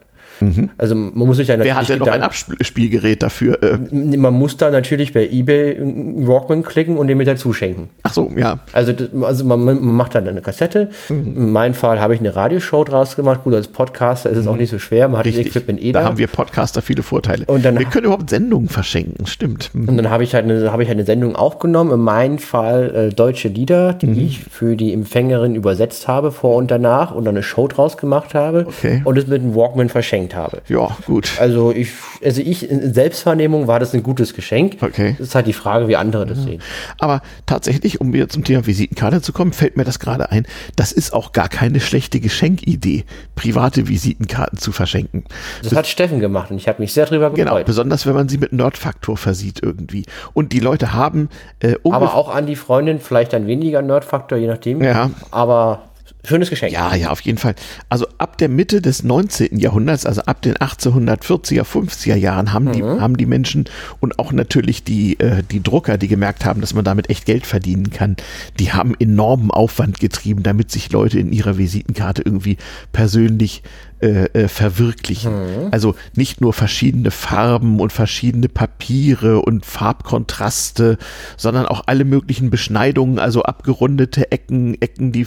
Also man muss sich ja Mhm. Wer natürlich hat denn noch ein Abspielgerät dafür? Äh, man muss da natürlich bei eBay einen Walkman klicken und den mit dazu schenken. ach so, ja. Also, das- also man, man macht dann eine Kassette. Mhm. In meinem Fall habe ich eine Radioshow draus gemacht. Gut, als Podcaster ist es auch nicht so schwer. Man hat das Mhm. Richtig. Equipment eh da da. haben wir Podcaster viele Vorteile. Und dann- wir können überhaupt Sendungen verschenken, stimmt. Hm. Und dann habe ich halt eine, habe ich halt eine Sendung aufgenommen, in meinem Fall äh, deutsche Lieder, die ich für die Empfängerin übersetzt habe, vor und danach und dann eine Show draus gemacht habe Okay. und es mit einem Walkman verschenkt habe. Ja, gut. Also ich, also ich, in Selbstvernehmung war das ein gutes Geschenk. Okay. Das ist halt die Frage, wie andere das sehen. Aber tatsächlich, um wieder zum Thema Visitenkarte zu kommen, fällt mir das gerade ein, das ist auch gar keine schlechte Geschenkidee, private Visitenkarten zu verschenken. Das hat Steffen gemacht und ich habe mich sehr drüber Genau, gefreut. besonders wenn man sie mit Nerdfaktor versieht irgendwie. Und die Leute haben äh, Aber auch an die Freundin, vielleicht ein weniger Nerdfaktor, je nachdem. Ja. Aber schönes Geschenk. Ja, ja, auf jeden Fall. Also ab der Mitte des 19. Jahrhunderts, also ab den 1840er, 50er Jahren haben, die, haben die Menschen und auch natürlich die, äh, die Drucker, die gemerkt haben, dass man damit echt Geld verdienen kann, die haben enormen Aufwand getrieben, damit sich Leute in ihrer Visitenkarte irgendwie persönlich äh, äh, verwirklichen. Also nicht nur verschiedene Farben und verschiedene Papiere und Farbkontraste, sondern auch alle möglichen Beschneidungen, also abgerundete Ecken, Ecken, die,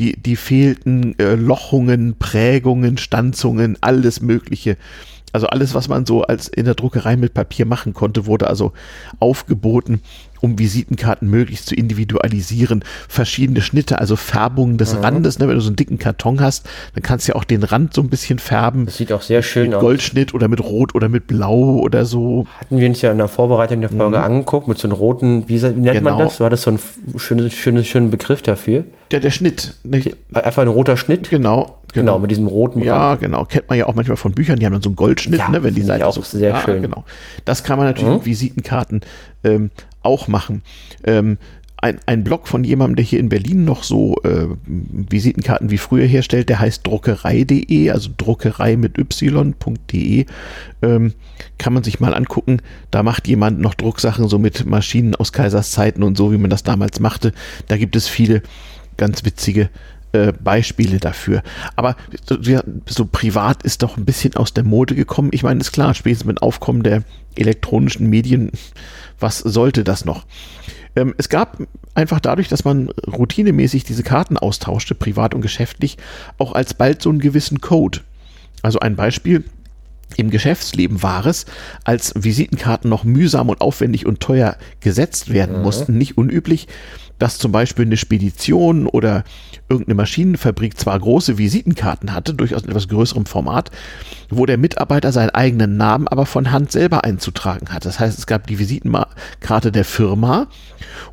die, die fehlten, äh, Lochungen, Prägungen, Stanzungen, alles Mögliche. Also alles, was man so als in der Druckerei mit Papier machen konnte, wurde also aufgeboten, um Visitenkarten möglichst zu individualisieren. Verschiedene Schnitte, also Färbungen des Randes. Ne? Wenn du so einen dicken Karton hast, dann kannst du ja auch den Rand so ein bisschen färben. Das sieht auch sehr schön Mit aus. Goldschnitt oder mit Rot oder mit Blau oder so. Hatten wir uns ja in der Vorbereitung der Folge angeguckt mit so einem roten, wie, nennt man Mhm. Genau. das? War das so ein schönes, schönes, schöner Begriff dafür? Der, der Schnitt. Nicht? Einfach ein roter Schnitt? Genau. Genau, mit diesem roten Ja, genau. Kennt man ja auch manchmal von Büchern, die haben dann so einen Goldschnitt, Ja, ne, wenn die Seite auch so sehr ja, schön. Genau. Das kann man natürlich mit Visitenkarten ähm, auch machen. Ähm, ein, ein Blog von jemandem, der hier in Berlin noch so äh, Visitenkarten wie früher herstellt, der heißt druckerei.de, also druckerei mit y.de, ähm, kann man sich mal angucken. Da macht jemand noch Drucksachen so mit Maschinen aus Kaisers Zeiten und so, wie man das damals machte. Da gibt es viele ganz witzige äh, Beispiele dafür. Aber so, so privat ist doch ein bisschen aus der Mode gekommen. Ich meine, ist klar, spätestens mit Aufkommen der elektronischen Medien, was sollte das noch? Ähm, es gab einfach dadurch, dass man routinemäßig diese Karten austauschte, privat und geschäftlich, auch alsbald so einen gewissen Code. Also ein Beispiel. Im Geschäftsleben war es, als Visitenkarten noch mühsam und aufwendig und teuer gesetzt werden mussten, nicht unüblich, dass zum Beispiel eine Spedition oder irgendeine Maschinenfabrik zwar große Visitenkarten hatte, durchaus in etwas größerem Format, wo der Mitarbeiter seinen eigenen Namen aber von Hand selber einzutragen hat. Das heißt, es gab die Visitenkarte der Firma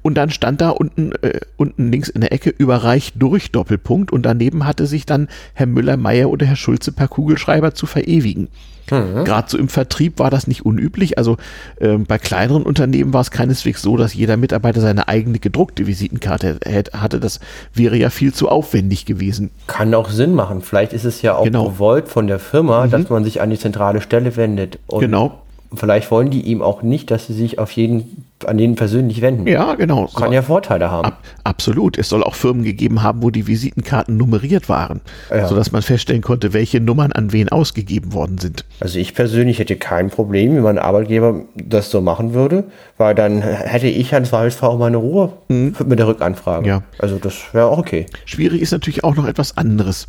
und dann stand da unten, äh, unten links in der Ecke überreicht durch Doppelpunkt und daneben hatte sich dann Herr Müller-Meyer oder Herr Schulze per Kugelschreiber zu verewigen. Gerade so im Vertrieb war das nicht unüblich. Also ähm, bei kleineren Unternehmen war es keineswegs so, dass jeder Mitarbeiter seine eigene gedruckte Visitenkarte hätte- hatte. Das wäre ja viel zu aufwendig gewesen. Kann auch Sinn machen. Vielleicht ist es ja auch Genau. gewollt von der Firma, dass man sich an die zentrale Stelle wendet. Und Genau. Vielleicht wollen die ihm auch nicht, dass sie sich auf jeden an den persönlich wenden. Ja, genau. Kann ja Vorteile haben. Ab, absolut. Es soll auch Firmen gegeben haben, wo die Visitenkarten nummeriert waren, Ja. sodass man feststellen konnte, welche Nummern an wen ausgegeben worden sind. Also ich persönlich hätte kein Problem, wenn mein Arbeitgeber das so machen würde, weil dann hätte ich Zweifelsfall auch meine Ruhe mit der Rückanfrage. Mhm. Ja. Also das wäre auch okay. Schwierig ist natürlich auch noch etwas anderes.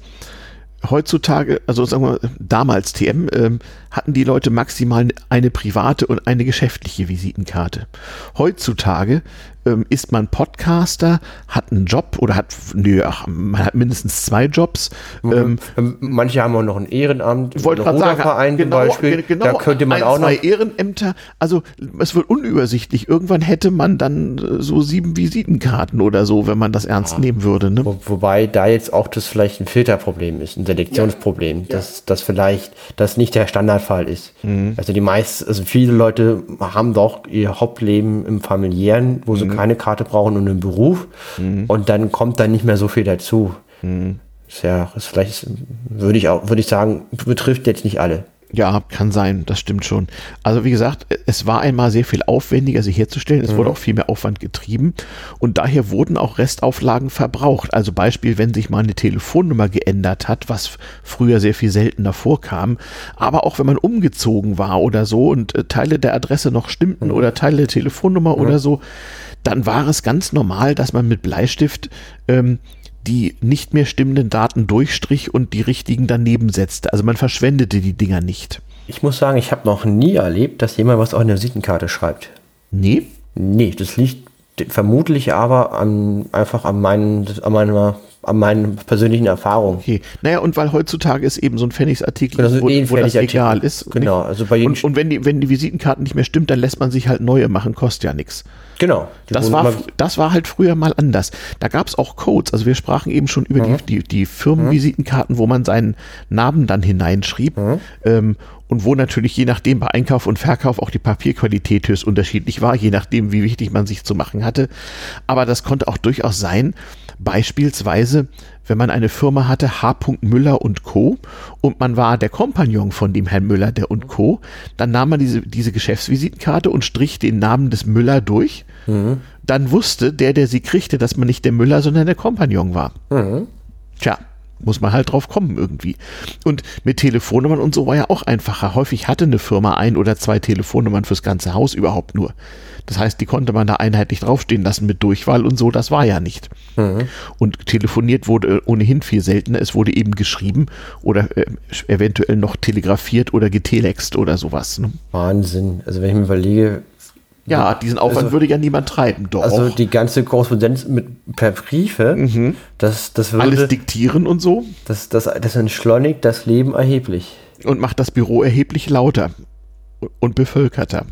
Heutzutage, also sagen wir damals TM, ähm, hatten die Leute maximal eine private und eine geschäftliche Visitenkarte. Heutzutage ähm, ist man Podcaster, hat einen Job oder hat, nö, ach, man hat mindestens zwei Jobs. Ähm, Ähm, Manche haben auch noch ein Ehrenamt, wollte einen gerade sagen, genau, zum Beispiel. genau, da könnte man ein, auch noch. zwei Ehrenämter. Also es wird unübersichtlich. Irgendwann hätte man dann äh, so sieben Visitenkarten oder so, wenn man das ernst nehmen würde. Ne? Wo, wobei da jetzt auch das vielleicht ein Filterproblem ist, ein Selektionsproblem, dass das vielleicht das nicht der Standardfall ist. Mhm. Also die meisten, also viele Leute haben doch ihr Hauptleben im familiären, wo Mhm. Sie keine Karte brauchen und im Beruf und dann kommt dann nicht mehr so viel dazu. Mhm. Ist ja, ist vielleicht würde ich auch, würde ich sagen, betrifft jetzt nicht alle. Ja, kann sein, das stimmt schon. Also wie gesagt, es war einmal sehr viel aufwendiger, sie herzustellen. Es wurde auch viel mehr Aufwand getrieben und daher wurden auch Restauflagen verbraucht. Also Beispiel, wenn sich mal eine Telefonnummer geändert hat, was früher sehr viel seltener vorkam, aber auch wenn man umgezogen war oder so und äh, Teile der Adresse noch stimmten oder Teile der Telefonnummer oder so, dann war es ganz normal, dass man mit Bleistift ähm, die nicht mehr stimmenden Daten durchstrich und die richtigen daneben setzte. Also man verschwendete die Dinger nicht. Ich muss sagen, ich habe noch nie erlebt, dass jemand was auf eine Visitenkarte schreibt. Nee, Nee, das liegt vermutlich aber an, einfach an meinen, an meiner, an meinen persönlichen Erfahrungen. okay. Naja, und weil heutzutage ist eben so ein Pfennigsartikel, Genau, so wo, wo das egal ist. Genau, also bei jedem und, und wenn die, wenn die Visitenkarten nicht mehr stimmt, dann lässt man sich halt neue machen, kostet ja nichts. Genau. Das war, das war halt früher mal anders. Da gab es auch Codes. Also wir sprachen eben schon über Mhm. die, die, die Firmenvisitenkarten, wo man seinen Namen dann hineinschrieb. Mhm. Ähm, und wo natürlich je nachdem bei Einkauf und Verkauf auch die Papierqualität höchst unterschiedlich war, je nachdem, wie wichtig man sich zu machen hatte. Aber das konnte auch durchaus sein, beispielsweise, wenn man eine Firma hatte, H. Müller und Co. und man war der Kompagnon von dem Herrn Müller, der und Co., dann nahm man diese, diese Geschäftsvisitenkarte und strich den Namen des Müller durch. Dann wusste der, der sie kriegte, dass man nicht der Müller, sondern der Kompagnon war. Tja, muss man halt drauf kommen irgendwie. Und mit Telefonnummern und so war ja auch einfacher. Häufig hatte eine Firma ein oder zwei Telefonnummern fürs ganze Haus überhaupt nur. Das heißt, die konnte man da einheitlich draufstehen lassen mit Durchwahl und so, das war ja nicht. Und telefoniert wurde ohnehin viel seltener. Es wurde eben geschrieben oder äh, eventuell noch telegrafiert oder getelext oder sowas. Ne? Wahnsinn. Also wenn ich mir überlege, Ja, diesen Aufwand Also- würde ja niemand treiben. Doch. also die ganze Korrespondenz mit per Briefe, das, das Mhm. Alles würde, diktieren und so das, das, das entschleunigt das Leben erheblich. und macht das Büro erheblich lauter und bevölkerter.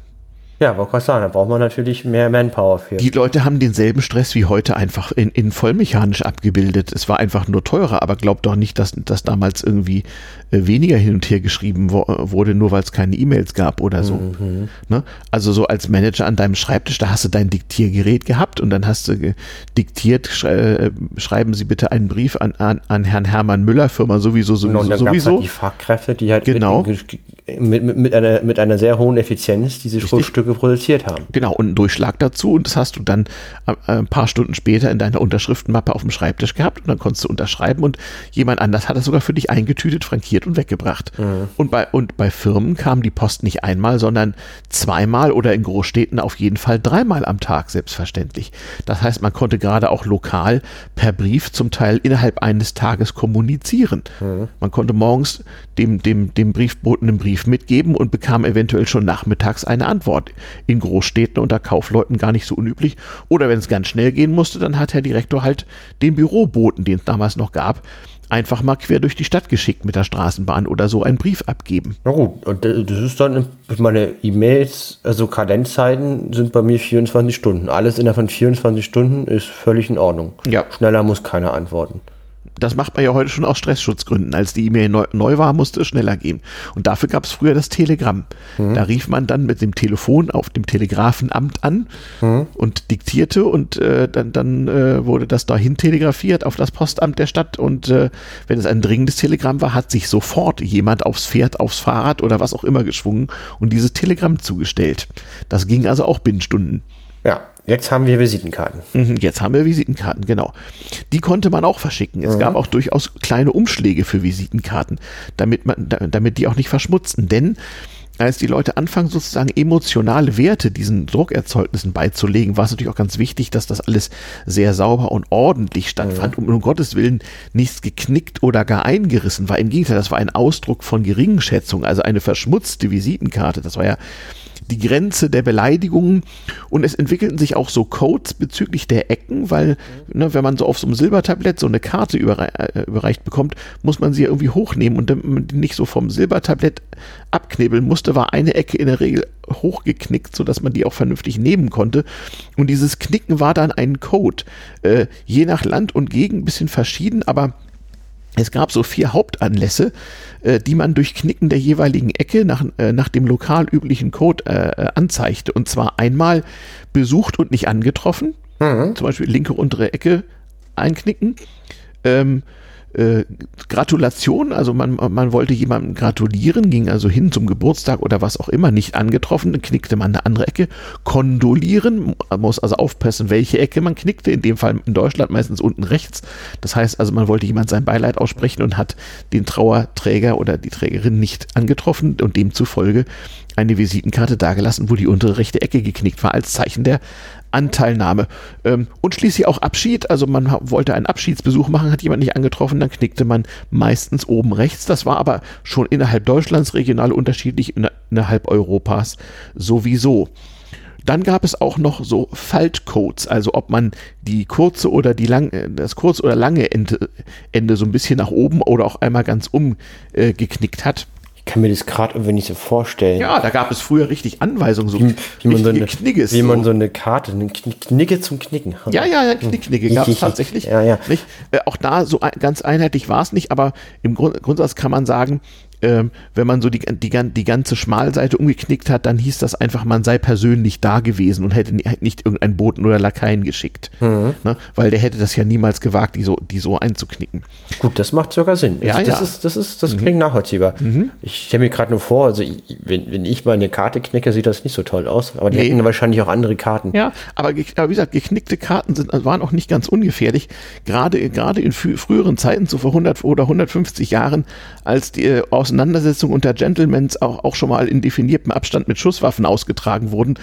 Ja, wollte gerade sagen, da braucht man natürlich mehr Manpower für. Die Leute haben denselben Stress wie heute einfach in, in vollmechanisch abgebildet. Es war einfach nur teurer, aber glaubt doch nicht, dass, dass damals irgendwie äh, weniger hin und her geschrieben wo, wurde, nur weil es keine E-Mails gab oder so. Ne? Also so als Manager an deinem Schreibtisch, da hast du dein Diktiergerät gehabt und dann hast du diktiert, schrei äh, schreiben Sie bitte einen Brief an, an, an Herrn Hermann Müller, Firma sowieso, Genau, und sowieso, dann sowieso. halt die Fachkräfte, die halt Genau. mit, mit, mit, mit, einer, mit einer sehr hohen Effizienz diese Schriftstücke produziert haben. Genau, und einen Durchschlag dazu und das hast du dann äh, ein paar Stunden später in deiner Unterschriftenmappe auf dem Schreibtisch gehabt und dann konntest du unterschreiben und jemand anders hat es sogar für dich eingetütet, frankiert und weggebracht. Und, bei, und bei Firmen kam die Post nicht einmal, sondern zweimal oder in Großstädten auf jeden Fall dreimal am Tag, selbstverständlich. Das heißt, man konnte gerade auch lokal per Brief zum Teil innerhalb eines Tages kommunizieren. Man konnte morgens dem, dem, dem Briefboten einen Brief mitgeben und bekam eventuell schon nachmittags eine Antwort. In Großstädten unter Kaufleuten gar nicht so unüblich. Oder wenn es ganz schnell gehen musste, dann hat Herr Direktor halt den Büroboten, den es damals noch gab, einfach mal quer durch die Stadt geschickt mit der Straßenbahn oder so einen Brief abgeben. Na gut, und das das ist dann, meine E-Mails, also Kadenzzeiten sind bei mir 24 Stunden. Alles innerhalb von 24 Stunden ist völlig in Ordnung. Ja. Schneller muss keiner antworten. Das macht man ja heute schon aus Stressschutzgründen. Als die E-Mail neu, neu war, musste es schneller gehen. Und dafür gab es früher das Telegramm. Da rief man dann mit dem Telefon auf dem Telegrafenamt an und diktierte und äh, dann, dann äh, wurde das dahin telegrafiert auf das Postamt der Stadt. Und äh, wenn es ein dringendes Telegramm war, hat sich sofort jemand aufs Pferd, aufs Fahrrad oder was auch immer geschwungen und dieses Telegramm zugestellt. Das ging also auch binnen Stunden. Ja, jetzt haben wir Visitenkarten. Mhm, Jetzt haben wir Visitenkarten, genau. Die konnte man auch verschicken. Es gab auch durchaus kleine Umschläge für Visitenkarten, damit man, da- damit die auch nicht verschmutzen. Denn als die Leute anfangen, sozusagen emotionale Werte diesen Druckerzeugnissen beizulegen, war es natürlich auch ganz wichtig, dass das alles sehr sauber und ordentlich stattfand und um Gottes Willen nichts geknickt oder gar eingerissen war. Im Gegenteil, das war ein Ausdruck von Geringschätzung, also eine verschmutzte Visitenkarte. Das war ja die Grenze der Beleidigungen und es entwickelten sich auch so Codes bezüglich der Ecken, weil ne, wenn man so auf so einem Silbertablett so eine Karte überrei äh, überreicht bekommt, muss man sie ja irgendwie hochnehmen und damit man die nicht so vom Silbertablett abknebeln musste, war eine Ecke in der Regel hochgeknickt, sodass man die auch vernünftig nehmen konnte. Und dieses Knicken war dann ein Code. Äh, je nach Land und Gegend ein bisschen verschieden, aber es gab so vier Hauptanlässe, äh, die man durch Knicken der jeweiligen Ecke nach, äh, nach dem lokal üblichen Code äh, anzeigte. Und zwar einmal besucht und nicht angetroffen, zum Beispiel linke untere Ecke einknicken. Ähm, äh, Gratulation, also man, man wollte jemandem gratulieren, ging also hin zum Geburtstag oder was auch immer, nicht angetroffen, dann knickte man eine andere Ecke. Kondolieren, man muss also aufpassen, welche Ecke man knickte, in dem Fall in Deutschland meistens unten rechts. Das heißt also, man wollte jemand sein Beileid aussprechen und hat den Trauerträger oder die Trägerin nicht angetroffen und demzufolge eine Visitenkarte dagelassen, wo die untere rechte Ecke geknickt war, als Zeichen der Anteilnahme. Ähm, und schließlich auch Abschied. Also man wollte einen Abschiedsbesuch machen, hat jemand nicht angetroffen, dann knickte man meistens oben rechts. Das war aber schon innerhalb Deutschlands regional unterschiedlich, inner- innerhalb Europas sowieso. Dann gab es auch noch so Faltcodes, also ob man die kurze oder die lang, äh, das kurze oder lange Ende, Ende so ein bisschen nach oben oder auch einmal ganz um äh, hat. Ich kann mir das gerade irgendwie nicht so vorstellen. Ja, da gab es früher richtig Anweisungen, so Wie, wie, man so eine, Knigges, wie man so. so eine Karte, eine Kn- Knicke zum Knicken. Ja, ja, ja, Knickknicke gab es tatsächlich. Ja, ja. Äh, auch da so ein, ganz einheitlich war es nicht, aber im Grund, Grundsatz kann man sagen, ähm, wenn man so die, die, die ganze Schmalseite umgeknickt hat, dann hieß das einfach, man sei persönlich da gewesen und hätte ni- nicht irgendeinen Boten oder Lakaien geschickt. Mhm. Ne? Weil der hätte das ja niemals gewagt, die so, die so einzuknicken. Gut, das macht sogar Sinn. Ja, Also das, ja. Mhm. Ist, das, ist, das klingt nachvollziehbar. Ich stelle mir gerade nur vor, also ich, wenn, wenn ich mal eine Karte knicke, sieht das nicht so toll aus. Aber die Nee. hätten wahrscheinlich auch andere Karten. Ja, aber, aber wie gesagt, geknickte Karten sind, waren auch nicht ganz ungefährlich. Gerade, gerade in frü früheren Zeiten, so vor 100 oder 150 Jahren, als die äh, Auseinandersetzungen unter Gentlemans auch, auch schon mal in definiertem Abstand mit Schusswaffen ausgetragen wurden,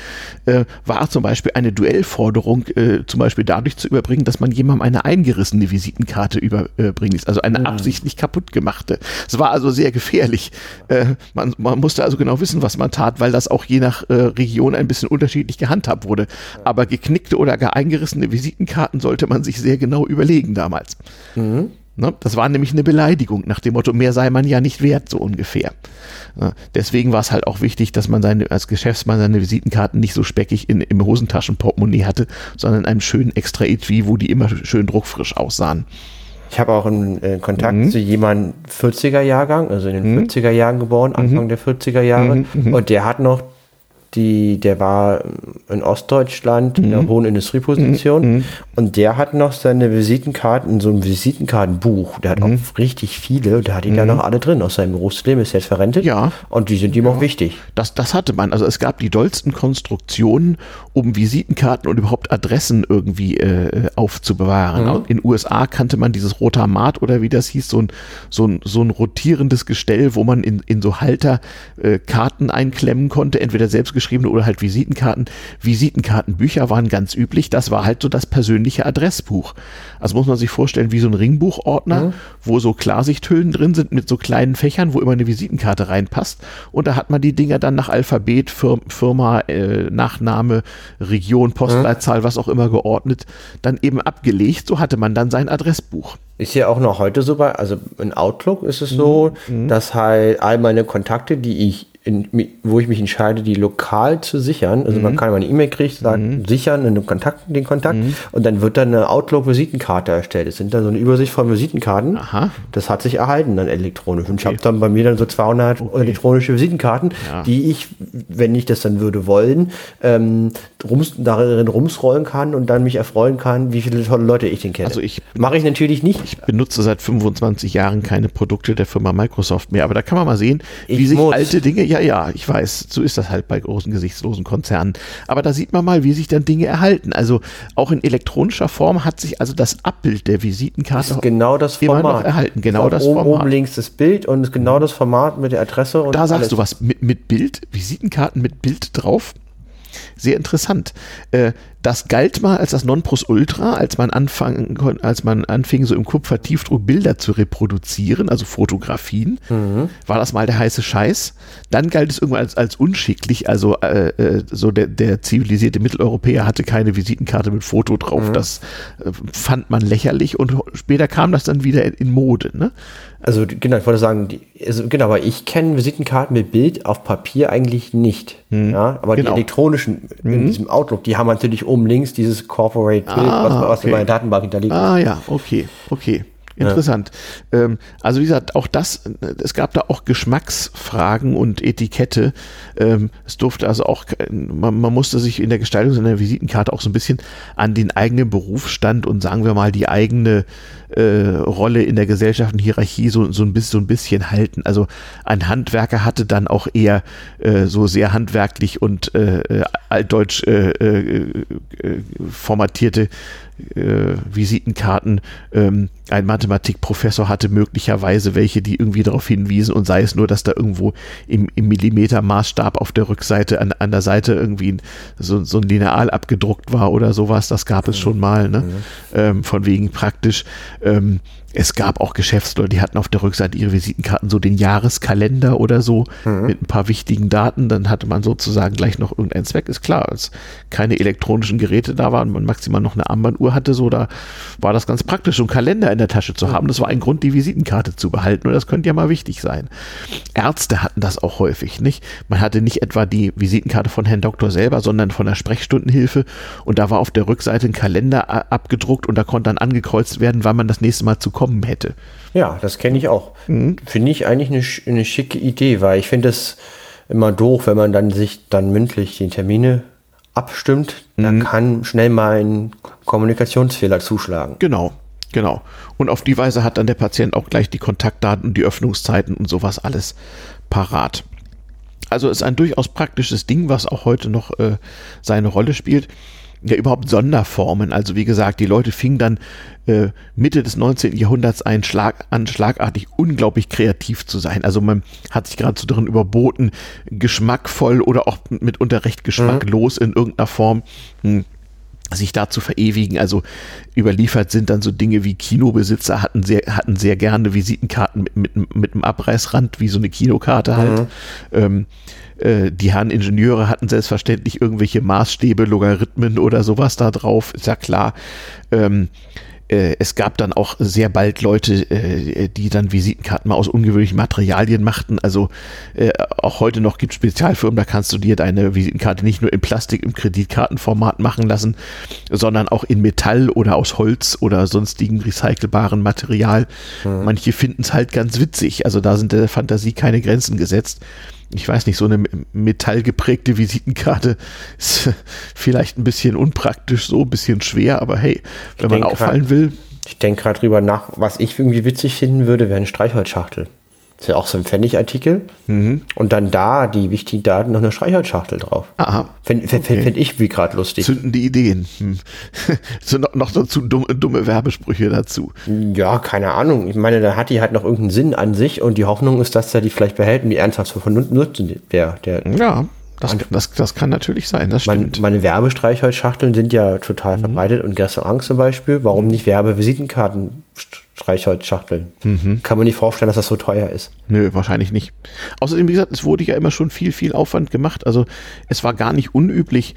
äh, war zum Beispiel eine Duellforderung äh, zum Beispiel dadurch zu überbringen, dass man jemandem eine eingerissene Visitenkarte überbringen ließ, also eine absichtlich kaputt gemachte. Es war also sehr gefährlich. Äh, man, man musste also genau wissen, was man tat, weil das auch je nach äh, Region ein bisschen unterschiedlich gehandhabt wurde. Aber geknickte oder gar eingerissene Visitenkarten sollte man sich sehr genau überlegen damals. Ne? Das war nämlich eine Beleidigung nach dem Motto, mehr sei man ja nicht wert, so ungefähr. Deswegen war es halt auch wichtig, dass man seine, als Geschäftsmann seine Visitenkarten nicht so speckig in, im Hosentaschenportemonnaie hatte, sondern in einem schönen extra Etui, wo die immer schön druckfrisch aussahen. Ich habe auch einen äh, Kontakt Mhm. zu jemandem 40er Jahrgang, also in den 40er Jahren geboren, Mhm. Anfang der 40er Jahre. Und der hat noch die, der war in Ostdeutschland in Mhm. einer hohen Industrieposition und der hat noch seine Visitenkarten in so einem Visitenkartenbuch. Der hat auch richtig viele, und der hat die da noch alle drin aus seinem Berufsleben, ist jetzt verrentet. Mhm. Ja. Und die sind ihm auch wichtig. Das, das hatte man. Also es gab die dollsten Konstruktionen, um Visitenkarten und überhaupt Adressen irgendwie äh, aufzubewahren. In USA kannte man dieses Rotamat oder wie das hieß, so ein, so ein, so ein rotierendes Gestell, wo man in, in so Halter äh, Karten einklemmen konnte, entweder selbstgeschriebene oder halt Visitenkarten. Visitenkartenbücher waren ganz üblich. Das war halt so das persönliche Adressbuch. Also muss man sich vorstellen, wie so ein Ringbuchordner, wo so Klarsichthüllen drin sind mit so kleinen Fächern, wo immer eine Visitenkarte reinpasst. Und da hat man die Dinger dann nach Alphabet, Fir Firma, äh, Nachname, Region, Postleitzahl, was auch immer geordnet, dann eben abgelegt. So hatte man dann sein Adressbuch. Ist ja auch noch heute so bei, also in Outlook ist es so, Mhm. dass halt all meine Kontakte, die ich in, wo ich mich entscheide, die lokal zu sichern, also Mhm. man kann immer eine E-Mail kriegt, sagt, sichern in dem Kontakt, den Kontakt Mhm. und dann wird dann eine Outlook-Visitenkarte erstellt. Es sind dann so eine Übersicht von Visitenkarten. Aha. Das hat sich erhalten dann elektronisch. Und ich habe dann bei mir dann so 200 elektronische Visitenkarten, Ja. die ich, wenn ich das dann würde wollen, ähm, rums, darin rumsrollen kann und dann mich erfreuen kann, wie viele tolle Leute ich denn kenne. Also ich- mache ich natürlich nicht. Ich benutze seit 25 Jahren keine Produkte der Firma Microsoft mehr, aber da kann man mal sehen, wie Ich sich muss. alte Dinge, ja, ja, ich weiß, so ist das halt bei großen gesichtslosen Konzernen. Aber da sieht man mal, wie sich dann Dinge erhalten. Also auch in elektronischer Form hat sich also das Abbild der Visitenkarte genau das Format. immer noch erhalten. Genau das oben, Format. Oben links das Bild und genau das Format mit der Adresse. Und da sagst alles. du was mit, mit Bild, Visitenkarten mit Bild drauf. Sehr interessant. Äh, das galt mal als das Nonplusultra, als man anfang, als man anfing, so im Kupfertiefdruck Bilder zu reproduzieren, also Fotografien, mhm. war das mal der heiße Scheiß. Dann galt es irgendwann als, als unschicklich, also äh, äh, so der, der zivilisierte Mitteleuropäer hatte keine Visitenkarte mit Foto drauf. Mhm. Das äh, fand man lächerlich und später kam das dann wieder in, in Mode. Ne? Also genau, ich wollte sagen, die, also, genau, aber ich kenne Visitenkarten mit Bild auf Papier eigentlich nicht. Mhm. Ja, aber genau. die elektronischen in mhm. diesem Outlook, die haben natürlich oben links dieses Corporate Bild, ah, was, was okay. in meiner Datenbank hinterlegt Ah ja, okay, okay. Interessant. Ja. Ähm, also wie gesagt, auch das, es gab da auch Geschmacksfragen und Etikette. Ähm, es durfte also auch, man, man, musste sich in der Gestaltung seiner Visitenkarte auch so ein bisschen an den eigenen Berufsstand und sagen wir mal die eigene äh, Rolle in der Gesellschaft und Hierarchie so, so, ein bisschen, so ein bisschen halten. Also ein Handwerker hatte dann auch eher äh, so sehr handwerklich und äh, äh altdeutsch äh, äh, formatierte Visitenkarten. Ähm, ein Mathematikprofessor hatte möglicherweise welche, die irgendwie darauf hinwiesen und sei es nur, dass da irgendwo im, im Millimetermaßstab auf der Rückseite an, an der Seite irgendwie so, so ein Lineal abgedruckt war oder sowas. Das gab es schon mal, ne? Ähm, von wegen praktisch. Ähm, es gab auch Geschäftsleute, die hatten auf der Rückseite ihre Visitenkarten so den Jahreskalender oder so mhm. mit ein paar wichtigen Daten. Dann hatte man sozusagen gleich noch irgendeinen Zweck. Ist klar, als keine elektronischen Geräte da waren, man maximal noch eine Armbanduhr hatte, so da war das ganz praktisch, so einen Kalender in der Tasche zu haben. Das war ein Grund, die Visitenkarte zu behalten. Und das könnte ja mal wichtig sein. Ärzte hatten das auch häufig, nicht? Man hatte nicht etwa die Visitenkarte von Herrn Doktor selber, sondern von der Sprechstundenhilfe. Und da war auf der Rückseite ein Kalender abgedruckt und da konnte dann angekreuzt werden, wann man das nächste Mal zu bekommen hätte. Ja, das kenne ich auch. Mhm. Finde ich eigentlich eine, eine schicke Idee, weil ich finde es immer doof, wenn man dann sich dann mündlich die Termine abstimmt. Mhm. Da kann schnell mal ein Kommunikationsfehler zuschlagen. Genau, genau. Und auf die Weise hat dann der Patient auch gleich die Kontaktdaten und die Öffnungszeiten und sowas alles parat. Also ist ein durchaus praktisches Ding, was auch heute noch äh, seine Rolle spielt ja überhaupt Sonderformen. Also wie gesagt, die Leute fingen dann äh, Mitte des 19. Jahrhunderts ein Schlag, an, schlagartig unglaublich kreativ zu sein. Also man hat sich gerade so darin überboten, geschmackvoll oder auch mitunter recht geschmacklos mhm. in irgendeiner Form hm, sich da zu verewigen. Also überliefert sind dann so Dinge wie Kinobesitzer hatten sehr, hatten sehr gerne Visitenkarten mit, mit, mit einem Abreißrand, wie so eine Kinokarte halt. Mhm. Ähm, äh, die Herren Ingenieure hatten selbstverständlich irgendwelche Maßstäbe, Logarithmen oder sowas da drauf, ist ja klar. Ähm, äh, es gab dann auch sehr bald Leute, äh, die dann Visitenkarten mal aus ungewöhnlichen Materialien machten. Also äh, auch heute noch gibt es Spezialfirmen, da kannst du dir deine Visitenkarte nicht nur in Plastik im Kreditkartenformat machen lassen, sondern auch in Metall oder aus Holz oder sonstigem recycelbaren Material. Mhm. Manche finden es halt ganz witzig. Also da sind der Fantasie keine Grenzen gesetzt ich weiß nicht, so eine metallgeprägte Visitenkarte ist vielleicht ein bisschen unpraktisch, so ein bisschen schwer, aber hey, wenn man auffallen grad, will. Ich denke gerade drüber nach, was ich irgendwie witzig finden würde, wäre eine Streichholzschachtel. Das ist ja auch so ein Pfennigartikel. Mhm. Und dann da die wichtigen Daten noch eine Streichholzschachtel drauf. Aha. Finde find, okay. find ich wie gerade lustig. Zünden die Ideen. Hm. so noch, noch dazu dumme, dumme Werbesprüche dazu. Ja, keine Ahnung. Ich meine, da hat die halt noch irgendeinen Sinn an sich und die Hoffnung ist, dass er die vielleicht behält und die ernsthaft von nutzen der, der Ja, das, das, das, kann natürlich sein, das stimmt. Meine, meine Werbestreichholzschachteln sind ja total mhm. verbreitet und Restaurants zum Beispiel, warum nicht Werbevisitenkarten Streichholzschachteln. Mhm. Kann man nicht vorstellen, dass das so teuer ist. Nö, wahrscheinlich nicht. Außerdem, wie gesagt, es wurde ja immer schon viel, viel Aufwand gemacht. Also es war gar nicht unüblich,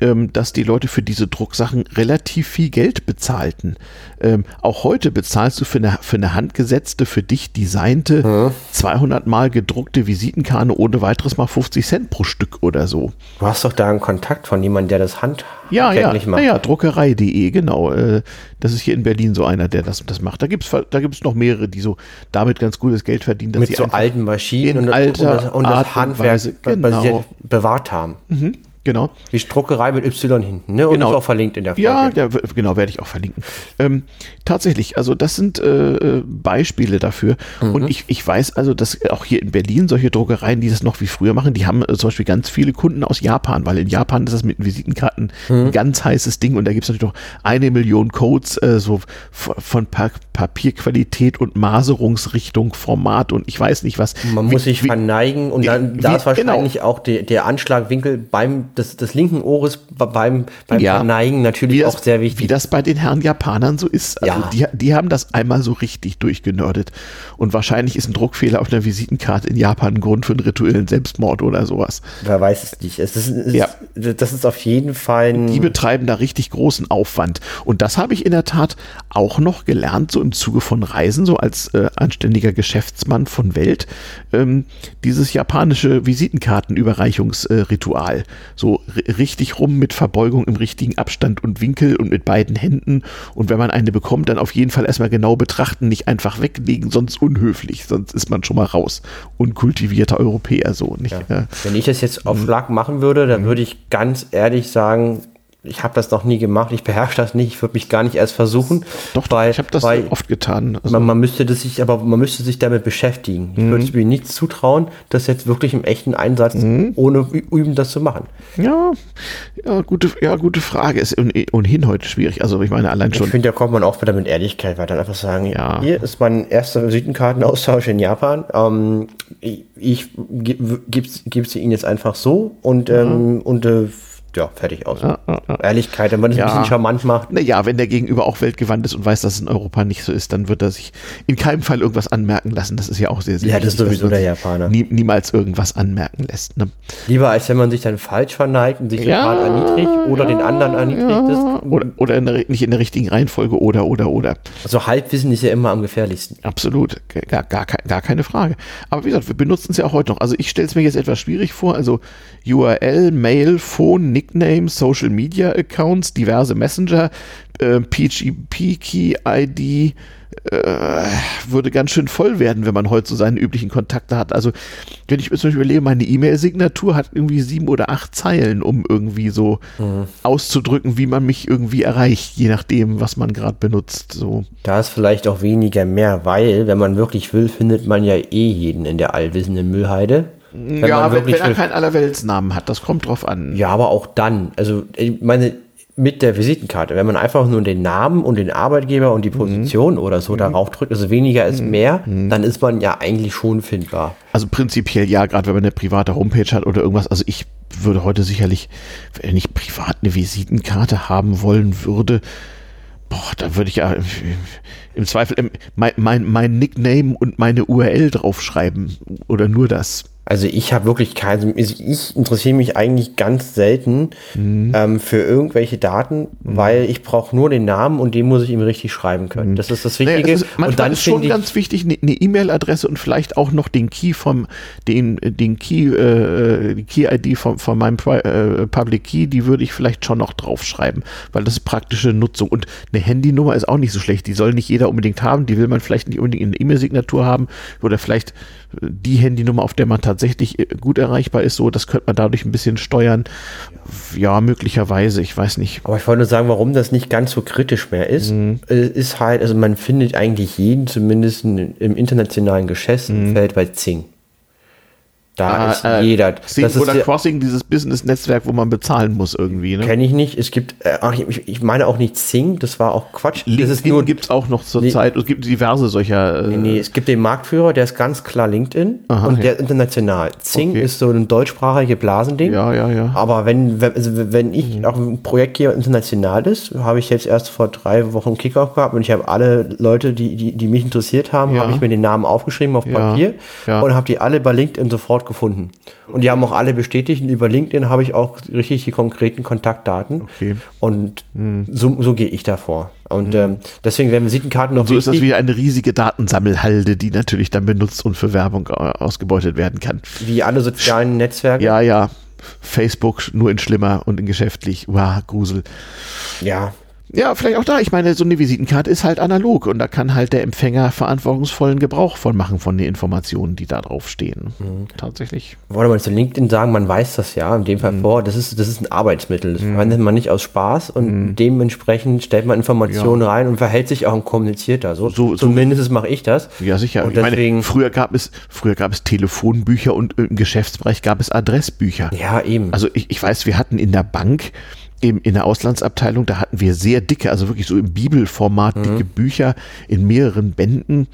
ähm, dass die Leute für diese Drucksachen relativ viel Geld bezahlten. Ähm, auch heute bezahlst du für eine, für eine handgesetzte, für dich designte, mhm. 200 mal gedruckte Visitenkarte ohne weiteres mal 50 Cent pro Stück oder so. Du hast doch da einen Kontakt von jemandem, der das Hand ja, ja, macht. Ja, ja, druckerei.de, genau. Äh, das ist hier in Berlin so einer, der das, das macht. Da gibt es da gibt's noch mehrere, die so damit ganz gutes Geld verdienen. Mit so alten Maschinen und, alter und, das, und das Handwerk genau. bewahrt haben. Mhm. Genau. Die Druckerei mit Y hinten, ne? Und genau. ist auch verlinkt in der Folge. Ja, der, genau, werde ich auch verlinken. Ähm, tatsächlich, also das sind äh, Beispiele dafür. Mhm. Und ich, ich weiß also, dass auch hier in Berlin solche Druckereien, die das noch wie früher machen, die haben äh, zum Beispiel ganz viele Kunden aus Japan, weil in Japan ist das mit Visitenkarten mhm. ein ganz heißes Ding und da gibt es natürlich noch eine Million Codes, äh, so von pa Papierqualität und Maserungsrichtung, Format und ich weiß nicht was. Man wie, muss sich wie, verneigen und dann da ist genau. wahrscheinlich genau. auch die, der Anschlagwinkel beim des, des linken Ohres beim, beim ja, Verneigen natürlich das, auch sehr wichtig. Wie das bei den Herren Japanern so ist. Also ja. die, die haben das einmal so richtig durchgenördet. Und wahrscheinlich ist ein Druckfehler auf einer Visitenkarte in Japan ein Grund für einen rituellen Selbstmord oder sowas. Wer weiß es nicht. Es ist, es ja. das ist auf jeden Fall. Die betreiben da richtig großen Aufwand. Und das habe ich in der Tat auch noch gelernt, so im Zuge von Reisen, so als äh, anständiger Geschäftsmann von Welt. Ähm, dieses japanische Visitenkartenüberreichungsritual. Äh, so richtig rum mit Verbeugung im richtigen Abstand und Winkel und mit beiden Händen. Und wenn man eine bekommt, dann auf jeden Fall erstmal genau betrachten, nicht einfach weglegen, sonst unhöflich, sonst ist man schon mal raus. Unkultivierter Europäer so. Nicht? Ja. Wenn ich das jetzt auf. Schlag machen würde, dann mhm. würde ich ganz ehrlich sagen, ich habe das noch nie gemacht, ich beherrsche das nicht, ich würde mich gar nicht erst versuchen. Doch, weil, ich habe das weil oft getan. Also man, man, müsste das sich, aber man müsste sich damit beschäftigen. Ich mhm. würde mir nicht zutrauen, das jetzt wirklich im echten Einsatz mhm. ohne Üben das zu machen. Ja, ja, gute, ja, gute Frage. Ist ohnehin heute schwierig. Also ich meine allein schon. Ich finde, da kommt man auch wieder mit Ehrlichkeit weiter. Einfach sagen, ja. hier ist mein erster Visitenkartenaustausch in Japan. Ähm, ich ich gebe es Ihnen jetzt einfach so und, ähm, mhm. und äh, ja, fertig aus. Ja, ja, ja. Ehrlichkeit, wenn man das ein bisschen charmant macht. Naja, wenn der Gegenüber auch weltgewandt ist und weiß, dass es in Europa nicht so ist, dann wird er sich in keinem Fall irgendwas anmerken lassen. Das ist ja auch sehr, sehr Ja, das ist sowieso der Japaner. Nie, niemals irgendwas anmerken lässt. Ne? Lieber als wenn man sich dann falsch verneigt und sich total erniedrigt oder den anderen erniedrigt. Oder, oder in der, nicht in der richtigen Reihenfolge oder, oder, oder. Also Halbwissen ist ja immer am gefährlichsten. Absolut, gar, gar, gar keine Frage. Aber wie gesagt, wir benutzen es ja auch heute noch. Also ich stelle es mir jetzt etwas schwierig vor. Also URL, Mail, Phone, Nickname, Social Media Accounts, diverse Messenger, äh, PGP Key ID, äh, würde ganz schön voll werden, wenn man heute so seine üblichen Kontakte hat. Also, wenn ich mir zum Beispiel überlege, meine E-Mail-Signatur hat irgendwie sieben oder acht Zeilen, um irgendwie so mhm. auszudrücken, wie man mich irgendwie erreicht, je nachdem, was man gerade benutzt. So. Da ist vielleicht auch weniger mehr, weil, wenn man wirklich will, findet man ja eh jeden in der allwissenden Müllheide. Wenn ja, wenn, wenn er keinen Allerweltsnamen hat, das kommt drauf an. Ja, aber auch dann. Also, ich meine, mit der Visitenkarte, wenn man einfach nur den Namen und den Arbeitgeber und die Position mhm. oder so mhm. darauf drückt, also weniger ist mhm. mehr, mhm. dann ist man ja eigentlich schon findbar. Also prinzipiell ja, gerade wenn man eine private Homepage hat oder irgendwas. Also ich würde heute sicherlich, wenn ich privat eine Visitenkarte haben wollen würde, boah, da würde ich ja im Zweifel mein, mein, mein Nickname und meine URL draufschreiben oder nur das. Also ich habe wirklich keine, ich interessiere mich eigentlich ganz selten mhm. ähm, für irgendwelche Daten, mhm. weil ich brauche nur den Namen und den muss ich ihm richtig schreiben können. Mhm. Das ist das Wichtige. Naja, ist, und dann ist schon ganz wichtig eine E-Mail-Adresse und vielleicht auch noch den Key vom, den, den Key, äh, die Key-ID von, von meinem äh, Public Key, die würde ich vielleicht schon noch draufschreiben, weil das ist praktische Nutzung. Und eine Handynummer ist auch nicht so schlecht. Die soll nicht jeder unbedingt haben. Die will man vielleicht nicht unbedingt in der E-Mail-Signatur haben oder vielleicht die Handynummer, auf der man tatsächlich äh, gut erreichbar ist, so, das könnte man dadurch ein bisschen steuern. Ja, möglicherweise, ich weiß nicht. Aber ich wollte nur sagen, warum das nicht ganz so kritisch mehr ist, mhm. Äh, ist halt, also man findet eigentlich jeden, zumindest im internationalen Geschäftsfeld mhm. bei Zing. Da ah, ist äh, jeder. Sing das oder ist Crossing, dieses Business-Netzwerk, wo man bezahlen muss irgendwie. Ne? Kenne ich nicht. Es gibt, äh, ich, ich, meine auch nicht Sing, das war auch Quatsch. LinkedIn gibt es auch noch zur nee, Zeit. Es gibt diverse solcher. Äh, nee, nee, es gibt den Marktführer, der ist ganz klar LinkedIn Aha, und der ist international. Sing okay. ist so ein deutschsprachiges Blasending. Ja, ja, ja. Aber wenn, wenn, also wenn ich mhm. auch ein Projekt hier international ist, habe ich jetzt erst vor drei Wochen Kickoff gehabt und ich habe alle Leute, die, die, die mich interessiert haben, ja. habe ich mir den Namen aufgeschrieben auf Papier ja. und habe die alle bei LinkedIn sofort gefunden. Und die haben auch alle bestätigt. Und über LinkedIn habe ich auch richtig die konkreten Kontaktdaten. Okay. Und hm. so, so gehe ich davor. Und hm. ähm, deswegen werden Visitenkarten noch. Und so wichtig. ist das wie eine riesige Datensammelhalde, die natürlich dann benutzt und für Werbung äh, ausgebeutet werden kann. Wie alle sozialen Netzwerke. Ja, ja. Facebook nur in schlimmer und in geschäftlich. Wow, Grusel. Ja, Ja, vielleicht auch da. Ich meine, so eine Visitenkarte ist halt analog und da kann halt der Empfänger verantwortungsvollen Gebrauch von machen von den Informationen, die da drauf stehen. Mhm. Tatsächlich. Wollte man zu LinkedIn sagen, man weiß das ja in dem Fall mhm. vor, das ist, das ist ein Arbeitsmittel. Das mhm. verwendet man nicht aus Spaß und mhm. dementsprechend stellt man Informationen ja. rein und verhält sich auch und kommuniziert da. So, so zumindest so, mache ich das. Ja, sicher. Und deswegen, meine, früher gab es, früher gab es Telefonbücher und im Geschäftsbereich gab es Adressbücher. Ja, eben. Also ich, ich weiß, wir hatten in der Bank im, in der Auslandsabteilung, da hatten wir sehr dicke, also wirklich so im Bibelformat mhm. dicke Bücher in mehreren Bänden,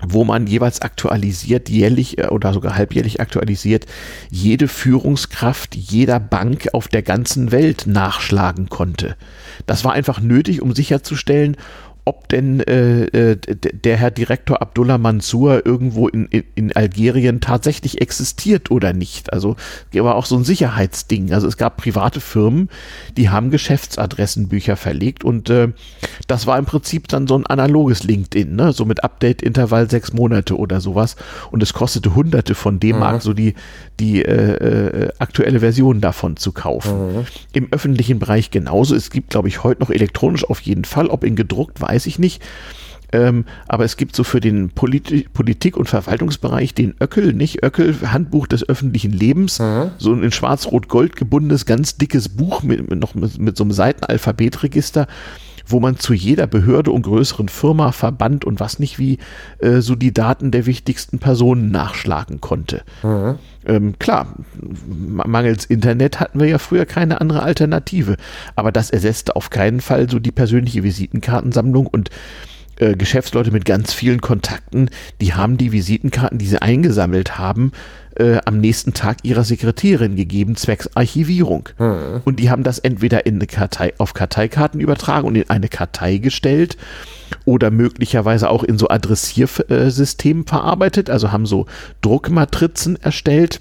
wo man jeweils aktualisiert, jährlich äh, oder sogar halbjährlich aktualisiert, jede Führungskraft jeder Bank auf der ganzen Welt nachschlagen konnte. Das war einfach nötig, um sicherzustellen, ob denn äh, äh der Herr Direktor Abdullah Mansour irgendwo in, in, in, Algerien tatsächlich existiert oder nicht. Also war auch so ein Sicherheitsding. Also es gab private Firmen, die haben Geschäftsadressenbücher verlegt und äh, das war im Prinzip dann so ein analoges LinkedIn, ne? so mit Update-Intervall sechs Monate oder sowas. Und es kostete Hunderte von D-Mark, mhm. so die, die äh, äh, aktuelle Version davon zu kaufen. Mhm. Im öffentlichen Bereich genauso. Es gibt, glaube ich, heute noch elektronisch auf jeden Fall, ob in gedruckt weiß ich nicht. Ähm, aber es gibt so für den Polit Politik- und Verwaltungsbereich den Öckel, nicht Öckel, Handbuch des öffentlichen Lebens, mhm. so ein in schwarz-rot-gold gebundenes, ganz dickes Buch mit, mit noch mit, mit so einem Seitenalphabetregister wo man zu jeder Behörde und größeren Firma, Verband und was nicht wie äh, so die Daten der wichtigsten Personen nachschlagen konnte. Mhm. Ähm, klar, mangels Internet hatten wir ja früher keine andere Alternative, aber das ersetzte auf keinen Fall so die persönliche Visitenkartensammlung und äh, Geschäftsleute mit ganz vielen Kontakten, die haben die Visitenkarten, die sie eingesammelt haben, äh, am nächsten Tag ihrer Sekretärin gegeben, zwecks Archivierung. Hm. Und die haben das entweder in eine Kartei, auf Karteikarten übertragen und in eine Kartei gestellt oder möglicherweise auch in so Adressiersystemen verarbeitet, also haben so Druckmatrizen erstellt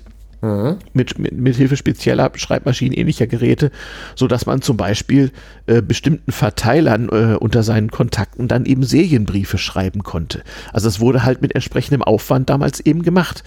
Mit, mit, mit Hilfe spezieller Schreibmaschinen ähnlicher Geräte, so dass man zum Beispiel äh, bestimmten Verteilern äh, unter seinen Kontakten dann eben Serienbriefe schreiben konnte. Also es wurde halt mit entsprechendem Aufwand damals eben gemacht.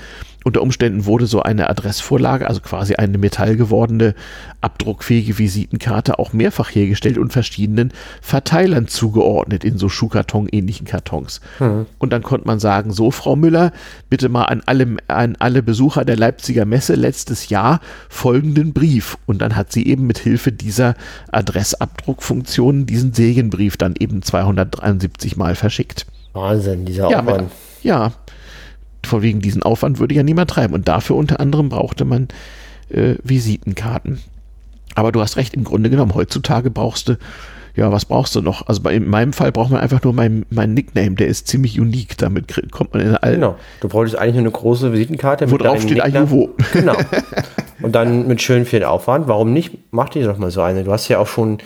Unter Umständen wurde so eine Adressvorlage, also quasi eine metallgewordene, abdruckfähige Visitenkarte auch mehrfach hergestellt und verschiedenen Verteilern zugeordnet in so Schuhkarton-ähnlichen Kartons. Mhm. Und dann konnte man sagen, so Frau Müller, bitte mal an alle, an alle Besucher der Leipziger Messe letztes Jahr folgenden Brief. Und dann hat sie eben mit Hilfe dieser Adressabdruckfunktion diesen Serienbrief dann eben 273 Mal verschickt. Wahnsinn, dieser ja, Aufwand. Ja, von wegen diesen Aufwand würde ja niemand treiben. Und dafür unter anderem brauchte man äh, Visitenkarten. Aber du hast recht, im Grunde genommen, heutzutage brauchst du, ja, was brauchst du noch? Also bei, in meinem Fall braucht man einfach nur meinen mein Nickname, der ist ziemlich unique. Damit kommt man in allen. Genau. Du brauchst eigentlich nur eine große Visitenkarte. Wo drauf steht Ayuvo. Genau. Und dann mit schön viel Aufwand. Warum nicht? Mach dir doch mal so eine. Du hast ja auch schon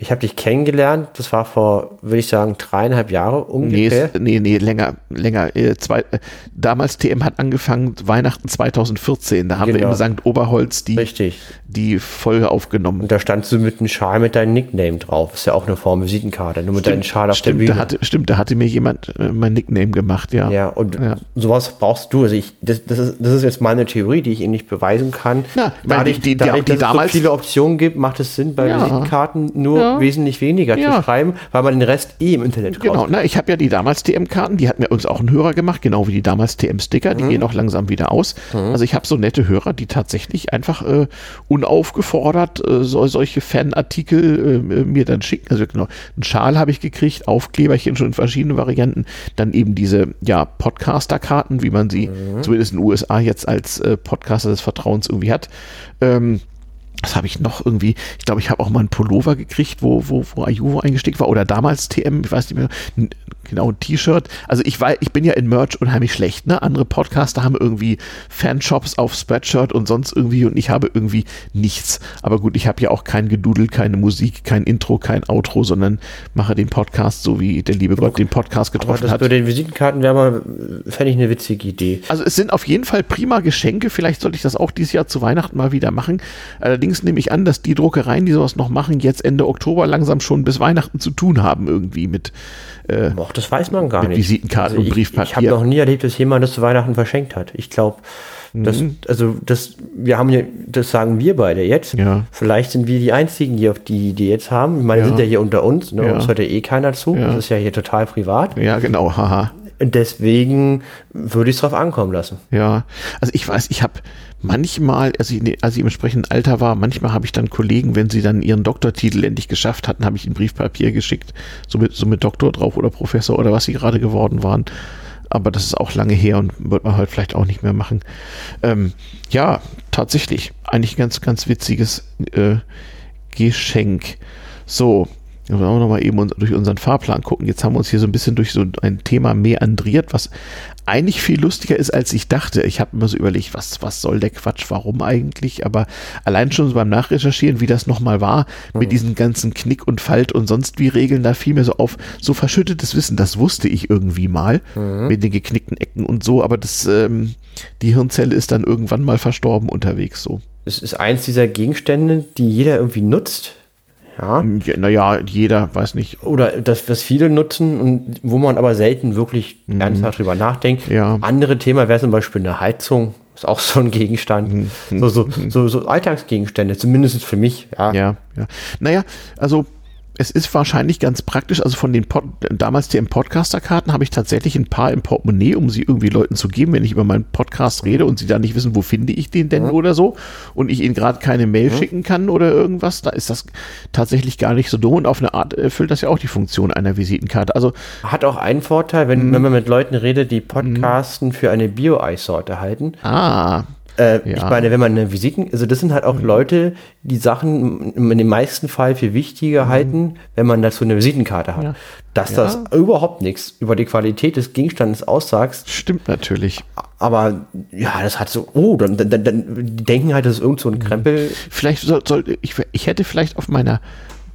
ich habe dich kennengelernt, das war vor, würde ich sagen, dreieinhalb Jahre ungefähr. Nee, nee, nee länger, länger. Äh, zwei, äh, damals TM hat angefangen, Weihnachten 2014. Da haben genau. wir im St. Oberholz die, Richtig. die Folge aufgenommen. Und da standst du mit einem Schal mit deinem Nickname drauf. Ist ja auch eine Form Visitenkarte, nur mit deinem Schal auf stimmt, der Bühne. Da hatte, stimmt, da hatte mir jemand äh, mein Nickname gemacht, ja. Ja, und ja. sowas brauchst du. Also ich, das, das, ist, das ist jetzt meine Theorie, die ich Ihnen nicht beweisen kann. Na, dadurch, die, die, dadurch, die, dass es so viele Optionen gibt, macht es Sinn, bei ja. Visitenkarten nur ja. Wesentlich weniger ja. zu schreiben, weil man den Rest eh im Internet Genau, na, ich habe ja die damals TM-Karten, die hat mir uns auch ein Hörer gemacht, genau wie die damals TM-Sticker, die mhm. gehen auch langsam wieder aus. Mhm. Also ich habe so nette Hörer, die tatsächlich einfach äh, unaufgefordert äh, so, solche Fanartikel äh, mir dann schicken. Also genau, einen Schal habe ich gekriegt, Aufkleberchen schon in verschiedenen Varianten, dann eben diese ja, Podcaster-Karten, wie man sie mhm. zumindest in den USA jetzt als äh, Podcaster des Vertrauens irgendwie hat. Ähm, was habe ich noch irgendwie? Ich glaube, ich habe auch mal einen Pullover gekriegt, wo, wo, wo Ayuvo eingesteckt war. Oder damals TM, ich weiß nicht mehr, genau, ein T-Shirt. Also ich war, ich bin ja in Merch unheimlich schlecht, ne? Andere Podcaster haben irgendwie Fanshops auf Spreadshirt und sonst irgendwie und ich habe irgendwie nichts. Aber gut, ich habe ja auch kein Gedudel, keine Musik, kein Intro, kein Outro, sondern mache den Podcast so wie der liebe Gott den Podcast getroffen das hat. Bei den Visitenkarten wäre mal, fände ich eine witzige Idee. Also es sind auf jeden Fall prima Geschenke. Vielleicht sollte ich das auch dieses Jahr zu Weihnachten mal wieder machen. Allerdings Allerdings nehme ich an, dass die Druckereien, die sowas noch machen, jetzt Ende Oktober langsam schon bis Weihnachten zu tun haben, irgendwie mit. Äh, das weiß man gar mit nicht. Visitenkarten also und Briefpapier. Ich, habe noch nie erlebt, dass jemand das zu Weihnachten verschenkt hat. Ich glaube, Das, also das, wir haben ja, das sagen wir beide jetzt. Ja. Vielleicht sind wir die einzigen, die auf die Idee jetzt haben. Ich meine, Ja. sind ja hier unter uns, ne? Ja. uns hört ja eh keiner zu. Das ist ja hier total privat. Ja, genau, haha. Deswegen würde ich es drauf ankommen lassen. Ja, also ich weiß, ich habe manchmal, als ich, als ich im entsprechenden Alter war, manchmal habe ich dann Kollegen, wenn sie dann ihren Doktortitel endlich geschafft hatten, habe ich ihnen Briefpapier geschickt, so mit, so mit Doktor drauf oder Professor oder was sie gerade geworden waren. Aber das ist auch lange her und wird man halt vielleicht auch nicht mehr machen. Ähm, ja, tatsächlich. Eigentlich ein ganz, ganz witziges äh, Geschenk. So, Jetzt wollen wir noch mal eben uns, durch unseren Fahrplan gucken. Jetzt haben wir uns hier so ein bisschen durch so ein Thema meandriert, was eigentlich viel lustiger ist, als ich dachte. Ich habe immer so überlegt, was, was soll der Quatsch, warum eigentlich? Aber allein schon so beim Nachrecherchieren, wie das nochmal war, mit diesen ganzen Knick und Falt und sonst wie Regeln, da fiel mir so auf, so verschüttetes Wissen, das wusste ich irgendwie mal, mit den geknickten Ecken und so, aber das, ähm, die Hirnzelle ist dann irgendwann mal verstorben unterwegs so. Es ist eins dieser Gegenstände, die jeder irgendwie nutzt. Ja. Ja, naja, jeder, weiß nicht, Oder das, was viele nutzen und wo man aber selten wirklich ernsthaft drüber nachdenkt. Mhm. Ja. Andere Thema wäre zum Beispiel eine Heizung. Ist auch so ein Gegenstand. Mhm. So, so, so, so Alltagsgegenstände, zumindest für mich. Ja. Ja, ja. Naja, also es ist wahrscheinlich ganz praktisch. Also von den Pod damals den Podcaster-Karten habe ich tatsächlich ein paar im Portemonnaie, um sie irgendwie Leuten zu geben, wenn ich über meinen Podcast rede und sie da nicht wissen, wo finde ich den denn oder so und ich ihnen gerade keine Mail schicken kann oder irgendwas. Da ist das tatsächlich gar nicht so dumm und auf eine Art erfüllt das ja auch die Funktion einer Visitenkarte. Also Hat auch einen Vorteil, wenn, Mhm. wenn man mit Leuten redet, die Podcasten für eine Bio-Eissorte halten. ah, Äh, Ja. Ich meine, wenn man eine Visiten, also das sind halt auch Leute, die Sachen in dem meisten Fall für wichtiger halten, wenn man dazu eine Visitenkarte hat. Mhm. Ja. Dass Ja. das überhaupt nichts über die Qualität des Gegenstandes aussagst, stimmt natürlich. aber ja, das hat so, oh, dann, dann, dann, denken halt, das ist irgend so Mhm. ein Krempel. Vielleicht soll, soll ich, ich hätte vielleicht auf meiner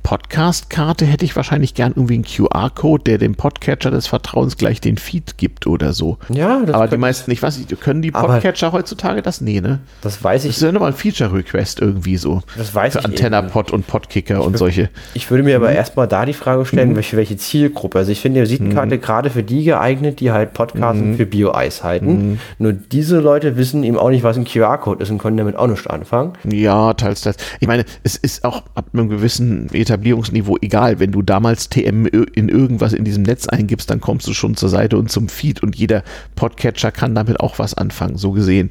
Podcast-Karte hätte ich wahrscheinlich gern irgendwie einen QR-Code, der dem Podcatcher des Vertrauens gleich den Feed gibt oder so. Ja, das Aber die meisten, ich weiß nicht, können die Podcatcher heutzutage das? Nee, ne? Das weiß Das ich. ist ja nochmal ein Feature-Request irgendwie so. Das weiß Für ich Antenna-Pod und Podkicker und solche. Ich würde mir aber Mhm. erstmal da die Frage stellen, welche, welche Zielgruppe. Also ich finde die Visitenkarte Mhm. gerade für die geeignet, die halt Podcasten für Bio-Eis halten. Mhm. Nur diese Leute wissen eben auch nicht, was ein QR-Code ist und können damit auch nicht anfangen. Ja, teils, teils. Ich meine, es ist auch ab einem gewissen Etablierungsniveau egal. Wenn du damals TM in irgendwas in diesem Netz eingibst, dann kommst du schon zur Seite und zum Feed und jeder Podcatcher kann damit auch was anfangen, so gesehen.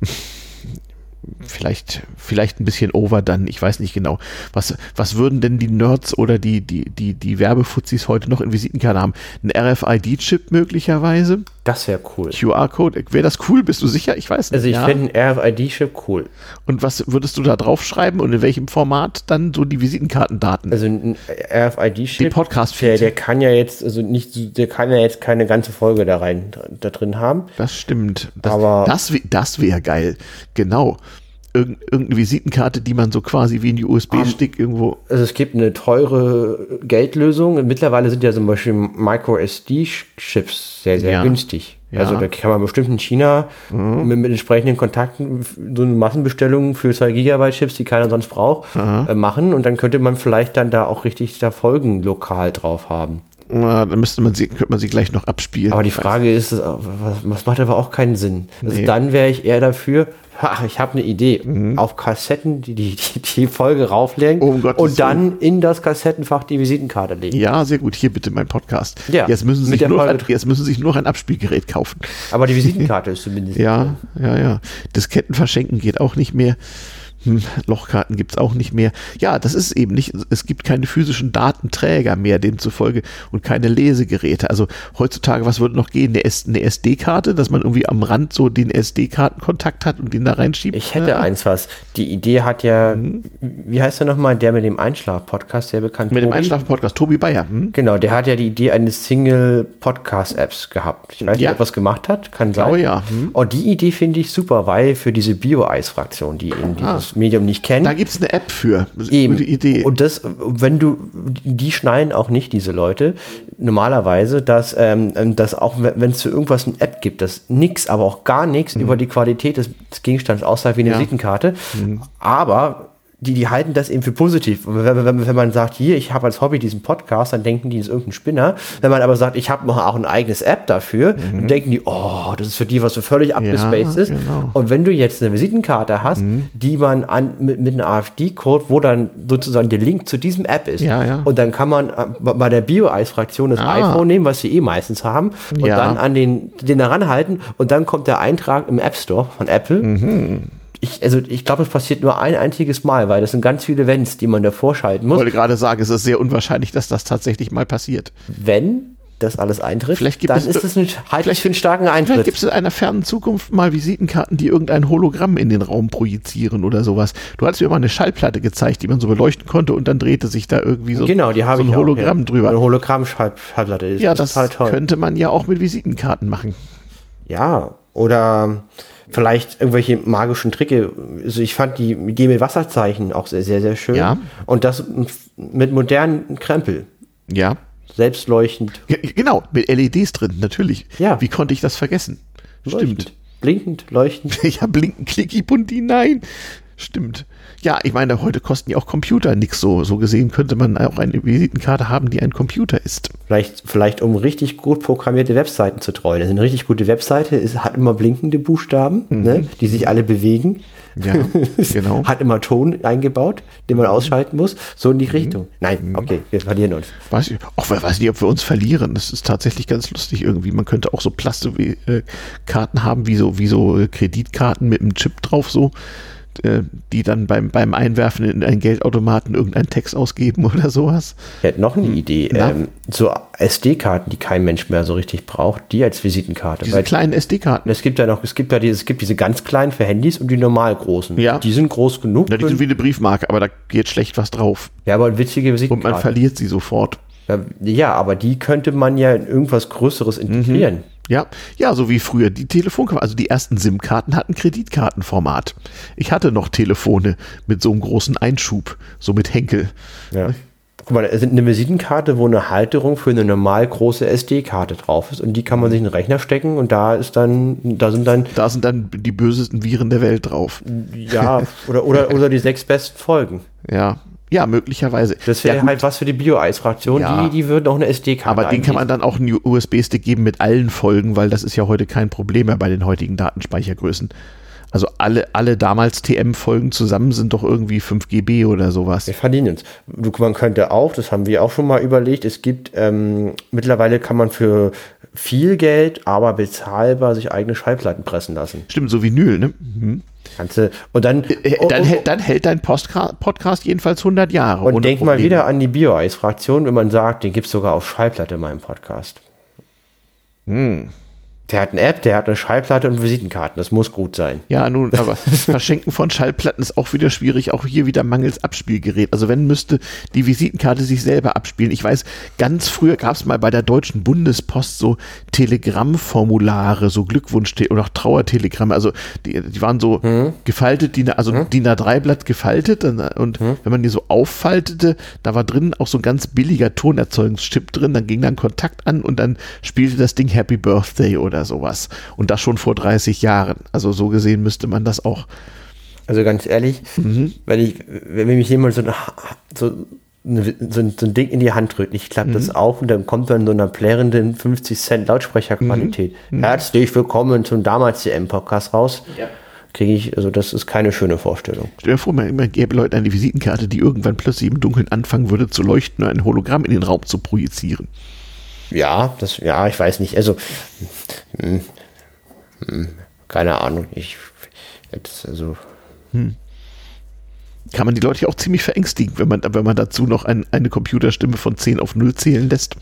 Vielleicht, vielleicht ein bisschen over dann, ich weiß nicht genau. Was, was würden denn die Nerds oder die, die, die, die Werbefuzis heute noch in Visitenkarten haben? Ein RFID-Chip möglicherweise? Das wäre cool. QR-Code? Wäre das cool? Bist du sicher? Ich weiß nicht. Also ich Ja. finde ein RFID-Chip cool. Und was würdest du da draufschreiben und in welchem Format dann so die Visitenkartendaten? Also ein RFID-Chip, Den Podcast-Feed. der, der kann ja jetzt, also nicht, der kann ja jetzt keine ganze Folge da rein, da drin haben. Das stimmt. Das, Aber- das, das wäre geil. Genau. Irgend, irgendeine Visitenkarte, die man so quasi wie ein USB-Stick irgendwo. Also es gibt eine teure Geldlösung. Mittlerweile sind ja zum Beispiel Micro-SD-Chips sehr, sehr Ja. günstig. Ja. Also da kann man bestimmt in China mit, mit entsprechenden Kontakten so eine Massenbestellung für 2 Gigabyte Chips, die keiner sonst braucht, äh, machen. Und dann könnte man vielleicht dann da auch richtig da Folgen lokal drauf haben. Dann müsste man sie, könnte man sie gleich noch abspielen. Aber die Frage ist, äh, was, was macht aber auch keinen Sinn. Also Nee. dann wäre ich eher dafür, ha, ich habe eine Idee, auf Kassetten die, die, die, Folge rauflegen Oh, um und dann in das Kassettenfach die Visitenkarte legen. Ja, sehr gut. Hier bitte mein Podcast. Ja, jetzt müssen sie sich nur, ein, jetzt müssen sie sich nur ein Abspielgerät kaufen. Aber die Visitenkarte ist zumindest. Ja, ja, ja. Disketten verschenken geht auch nicht mehr. Hm, Lochkarten gibt's auch nicht mehr. Ja, das ist eben nicht, es gibt keine physischen Datenträger mehr, demzufolge, und keine Lesegeräte. Also heutzutage, was würde noch gehen? Eine, SD-Karte, dass man irgendwie am Rand so den SD-Kartenkontakt hat und den da reinschiebt? Ich hätte Ja. eins was. Die Idee hat ja, wie heißt der nochmal, der mit dem Einschlaf-Podcast, der bekannt Mit dem Tobi? Einschlafen-Podcast, Tobi Bayer. Hm? Genau, der hat ja die Idee eines Single-Podcast-Apps gehabt. Ich weiß Ja. nicht, ob er es gemacht hat, kann sein. glaube, ja. Hm. Und die Idee finde ich super, weil für diese Bio-Eis-Fraktion, die eben dieses Medium nicht kennen, Da gibt's eine App für. Eben. Gute Idee. Und das, wenn du, die schneiden auch nicht, diese Leute, normalerweise, dass, ähm, dass auch wenn es für irgendwas eine App gibt, dass nix, aber auch gar nichts über die Qualität des, des Gegenstands aussagt wie eine Mhm. Ja. Mhm. Visitenkarte, aber die, die halten das eben für positiv. Wenn, wenn, wenn man sagt, hier, ich habe als Hobby diesen Podcast, dann denken die, das ist irgendein Spinner. Wenn man aber sagt, ich habe noch auch ein eigenes App dafür, mhm. dann denken die, oh, das ist für die was so völlig abgespaced ja, ist. Genau. Und wenn du jetzt eine Visitenkarte hast, mhm. die man an, mit, mit einem AFD-Code, wo dann sozusagen der Link zu diesem App ist, ja, ja. und dann kann man äh, bei der Bio-Eis-Fraktion das ah. iPhone nehmen, was sie eh meistens haben, und dann an den, den daran halten und dann kommt der Eintrag im App Store von Apple. Mhm ich, also ich glaube, es passiert nur ein einziges Mal, weil das sind ganz viele Events, die man davor schalten muss. Ich wollte gerade sagen, es ist sehr unwahrscheinlich, dass das tatsächlich mal passiert. Wenn das alles eintritt, vielleicht gibt dann es, ist das ein, halte ich für einen starken Eintritt. Vielleicht gibt es in einer fernen Zukunft mal Visitenkarten, die irgendein Hologramm in den Raum projizieren oder sowas. Du hattest mir mal eine Schallplatte gezeigt, die man so beleuchten konnte und dann drehte sich da irgendwie so, genau, die so ein Hologramm auch, ja. drüber. Eine Hologramm-Schallplatte ist. Ja, das, das könnte man ja auch mit Visitenkarten machen. Ja, oder vielleicht irgendwelche magischen Tricke. Also ich fand die mit Wasserzeichen auch sehr, sehr, sehr schön. Ja. Und das mit modernen Krempel. Ja. Selbstleuchtend. Ja, genau, mit LEDs drin, natürlich. Ja. Wie konnte ich das vergessen? Leuchtend. Stimmt. Blinkend, leuchtend. ja, blinkend, klicki, bunti, nein. Stimmt. Ja, ich meine, heute kosten ja auch Computer nichts so. So gesehen könnte man auch eine Visitenkarte haben, die ein Computer ist. Vielleicht, vielleicht um richtig gut programmierte Webseiten zu treuen. Also eine richtig gute Webseite ist, hat immer blinkende Buchstaben, mhm. ne, die sich alle bewegen. Ja, genau. hat immer Ton eingebaut, den man ausschalten muss. So in die mhm. Richtung. Nein, mhm. okay, wir verlieren uns. Weiß ich, auch weiß nicht, ob wir uns verlieren. Das ist tatsächlich ganz lustig irgendwie. Man könnte auch so Plastikkarten haben, wie so, wie so Kreditkarten mit einem Chip drauf, so äh, die dann beim, beim Einwerfen in einen Geldautomaten irgendeinen Text ausgeben oder sowas. Ich hätte noch eine Idee. Ähm, so SD-Karten, die kein Mensch mehr so richtig braucht, die als Visitenkarte. Diese Weil, kleinen SD-Karten. Es gibt ja noch, es gibt ja diese, es gibt diese ganz kleinen für Handys und die normal großen. Ja. Die sind groß genug. Ja, die sind wie eine Briefmarke, aber da geht schlecht was drauf. Ja, aber witzige Visitenkarten. Und man verliert sie sofort. Ja, aber die könnte man ja in irgendwas Größeres integrieren. Mhm. Ja, ja, so wie früher die Telefonkarten, also die ersten SIM-Karten hatten Kreditkartenformat. Ich hatte noch Telefone mit so einem großen Einschub, so mit Henkel. Ja. Guck mal, da sind eine Visitenkarte, wo eine Halterung für eine normal große SD-Karte drauf ist und die kann man sich in den Rechner stecken und da ist dann, da sind dann. Da sind dann die bösesten Viren der Welt drauf. Ja, oder, oder, oder die sechs besten Folgen. Ja, ja, möglicherweise. Das wäre ja, halt was für die Bio-Eis-Fraktion. Ja. Die, die würden auch eine SD-Karte Aber den kann man dann auch einen USB-Stick geben mit allen Folgen, weil das ist ja heute kein Problem mehr bei den heutigen Datenspeichergrößen. Also alle, alle damals TM-Folgen zusammen sind doch irgendwie 5 GB oder sowas. Wir verdienen uns. Man könnte auch, das haben wir auch schon mal überlegt, es gibt, ähm, mittlerweile kann man für viel Geld, aber bezahlbar sich eigene Schallplatten pressen lassen. Stimmt, so Vinyl, ne? Mhm. Ganze, und dann, äh, äh, dann, oh, oh, dann, hält dein Podcast jedenfalls 100 Jahre. Und denk Probleme. mal wieder an die Bio-Eis-Fraktion, wenn man sagt, den gibt es sogar auf Schallplatte in meinem Podcast. Hm. Der hat eine App, der hat eine Schallplatte und Visitenkarten. Das muss gut sein. Ja, nun, aber Verschenken von Schallplatten ist auch wieder schwierig. Auch hier wieder mangels Abspielgerät. Also wenn müsste die Visitenkarte sich selber abspielen. Ich weiß, ganz früher gab es mal bei der Deutschen Bundespost so Telegrammformulare, so Glückwunsch- oder auch Trauertelegramme. Also die, die waren so hm. gefaltet, die, also hm. DIN A3-Blatt gefaltet. Und hm. wenn man die so auffaltete, da war drin auch so ein ganz billiger Tonerzeugungschip drin. Dann ging dann Kontakt an und dann spielte das Ding Happy Birthday oder oder sowas. Und das schon vor 30 Jahren. Also so gesehen müsste man das auch. Also ganz ehrlich, mhm. wenn ich, wenn mich jemand so, eine, so, so, ein, so, ein, Ding in die Hand drückt, ich klappe mhm. das auf und dann kommt dann so einer plärrenden 50 Cent Lautsprecherqualität. Mhm. mhm. Herzlich willkommen zum damals CM Podcast raus. Ja. Kriege ich, also das ist keine schöne Vorstellung. Stell dir vor, man, man gäbe Leuten eine Visitenkarte, die irgendwann plötzlich im Dunkeln anfangen würde zu leuchten und ein Hologramm in den Raum zu projizieren. Ja, das, ja, ich weiß nicht. Also, hm, hm, keine Ahnung. Ich, jetzt, also. Hm. Kann man die Leute auch ziemlich verängstigen, wenn man, wenn man dazu noch ein, eine Computerstimme von 10 auf 0 zählen lässt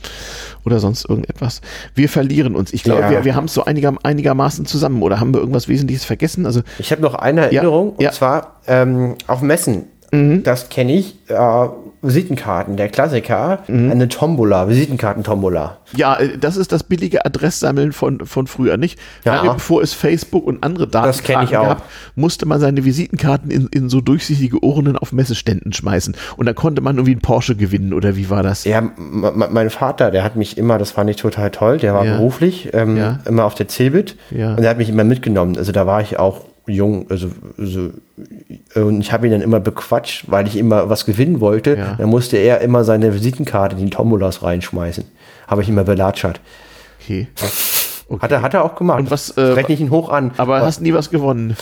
oder sonst irgendetwas. Wir verlieren uns. Ich glaube, ja. wir, wir haben es so einiger, einigermaßen zusammen oder haben wir irgendwas Wesentliches vergessen? Also, ich habe noch eine Erinnerung ja, und ja. zwar ähm, auf Messen. Mhm. Das kenne ich. Äh, Visitenkarten, der Klassiker, mhm. eine Tombola, Visitenkarten-Tombola. Ja, äh, das ist das billige Adresssammeln von, von früher, nicht? Ja. Lange bevor es Facebook und andere Daten gab, musste man seine Visitenkarten in, in so durchsichtige Urnen auf Messeständen schmeißen. Und dann konnte man irgendwie einen Porsche gewinnen, oder wie war das? Ja, mein Vater, der hat mich immer, das fand ich total toll, der war ja. beruflich, ähm, ja. immer auf der Cebit. Ja. Und der hat mich immer mitgenommen. Also da war ich auch jung, also, also und ich habe ihn dann immer bequatscht, weil ich immer was gewinnen wollte. Ja. Dann musste er immer seine Visitenkarte in die Tombolas reinschmeißen. Habe ich immer belatschert. Okay. okay. Hat, er, hat er auch gemacht. Und was, äh, Rechne ich ihn hoch an. Aber hast nie was gewonnen.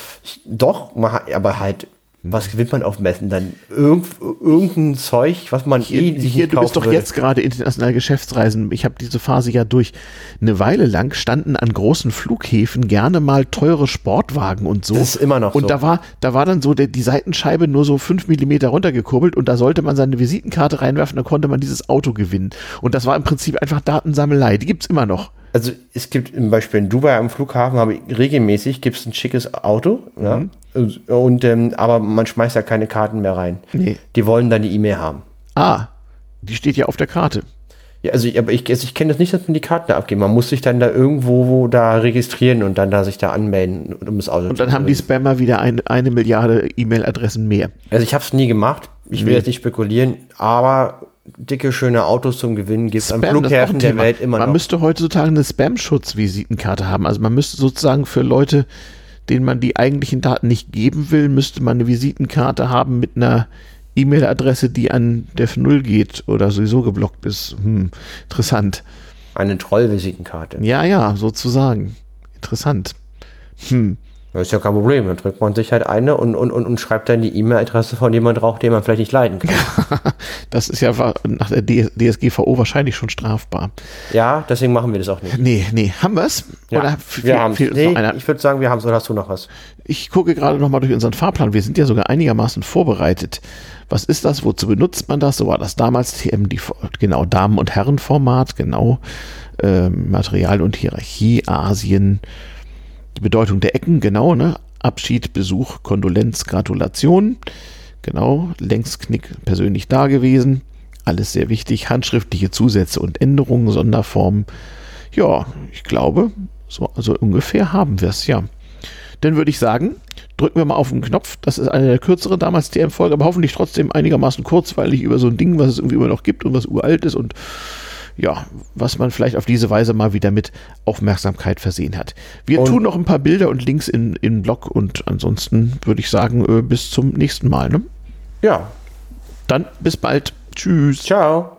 Doch, aber halt, was gewinnt man auf Messen? Dann irgend, irgendein Zeug, was man Hier, eh hier du bist doch würde. jetzt gerade international Geschäftsreisen. Ich habe diese Phase ja durch. Eine Weile lang standen an großen Flughäfen gerne mal teure Sportwagen und so. Das ist immer noch und so. da war, da war dann so der, die Seitenscheibe nur so fünf Millimeter runtergekurbelt und da sollte man seine Visitenkarte reinwerfen, dann konnte man dieses Auto gewinnen. Und das war im Prinzip einfach Datensammelei. Die gibt's immer noch. Also es gibt zum Beispiel in Dubai am Flughafen habe ich regelmäßig gibt's ein schickes Auto, ja, Mhm. Und ähm, aber man schmeißt da keine Karten mehr rein. Nee. Die wollen dann die E-Mail haben. Ah, die steht ja auf der Karte. Ja, also ich, aber ich, also ich kenne das nicht, dass man die Karten da abgeben. Man muss sich dann da irgendwo wo da registrieren und dann da sich da anmelden, um das Auto Und dann haben die Spammer wieder ein, eine Milliarde E-Mail-Adressen mehr. Also ich habe es nie gemacht. Ich will jetzt nicht spekulieren, aber dicke, schöne Autos zum Gewinnen gibt es am ein der. Welt immer man noch. müsste heutzutage eine Spam-Schutz-Visitenkarte haben. Also man müsste sozusagen für Leute, denen man die eigentlichen Daten nicht geben will, müsste man eine Visitenkarte haben mit einer E-Mail-Adresse, die an der 0 geht oder sowieso geblockt ist. Hm, interessant. Eine Trollvisitenkarte. Ja, ja, sozusagen. Interessant. Hm. Das ist ja kein Problem. Dann drückt man sich halt eine und, und, und, und schreibt dann die E-Mail-Adresse von jemand drauf, den man vielleicht nicht leiden kann. Das ist ja nach der DS DSGVO wahrscheinlich schon strafbar. ja, deswegen machen wir das auch nicht. Nee, nee. Haben wir's? Oder fe- wir haben nee? Ich würde sagen, wir haben es. Oder hast du noch was? Ich gucke gerade noch mal durch unseren Fahrplan. Wir sind ja sogar einigermaßen vorbereitet. Was ist das? Wozu benutzt man das? So war das damals TM, die, genau, Damen- und Herrenformat, genau. Ähm, Material und Hierarchie, Asien. Die Bedeutung der Ecken, genau, ne? Abschied, Besuch, Kondolenz, Gratulation. Genau, Längsknick persönlich da gewesen. Alles sehr wichtig. Handschriftliche Zusätze und Änderungen, Sonderformen. Ja, ich glaube, so also ungefähr haben wir es, ja. Dann würde ich sagen, drücken wir mal auf den Knopf. Das ist eine der kürzeren damals TM-Folge, aber hoffentlich trotzdem einigermaßen kurzweilig über so ein Ding, was es irgendwie immer noch gibt und was uralt ist und ja, was man vielleicht auf diese Weise mal wieder mit Aufmerksamkeit versehen hat. Wir Und- tun noch ein paar Bilder und Links in, in den Blog und ansonsten würde ich sagen, äh, bis zum nächsten Mal. Ne? Ja. Dann bis bald. Tschüss. Ciao.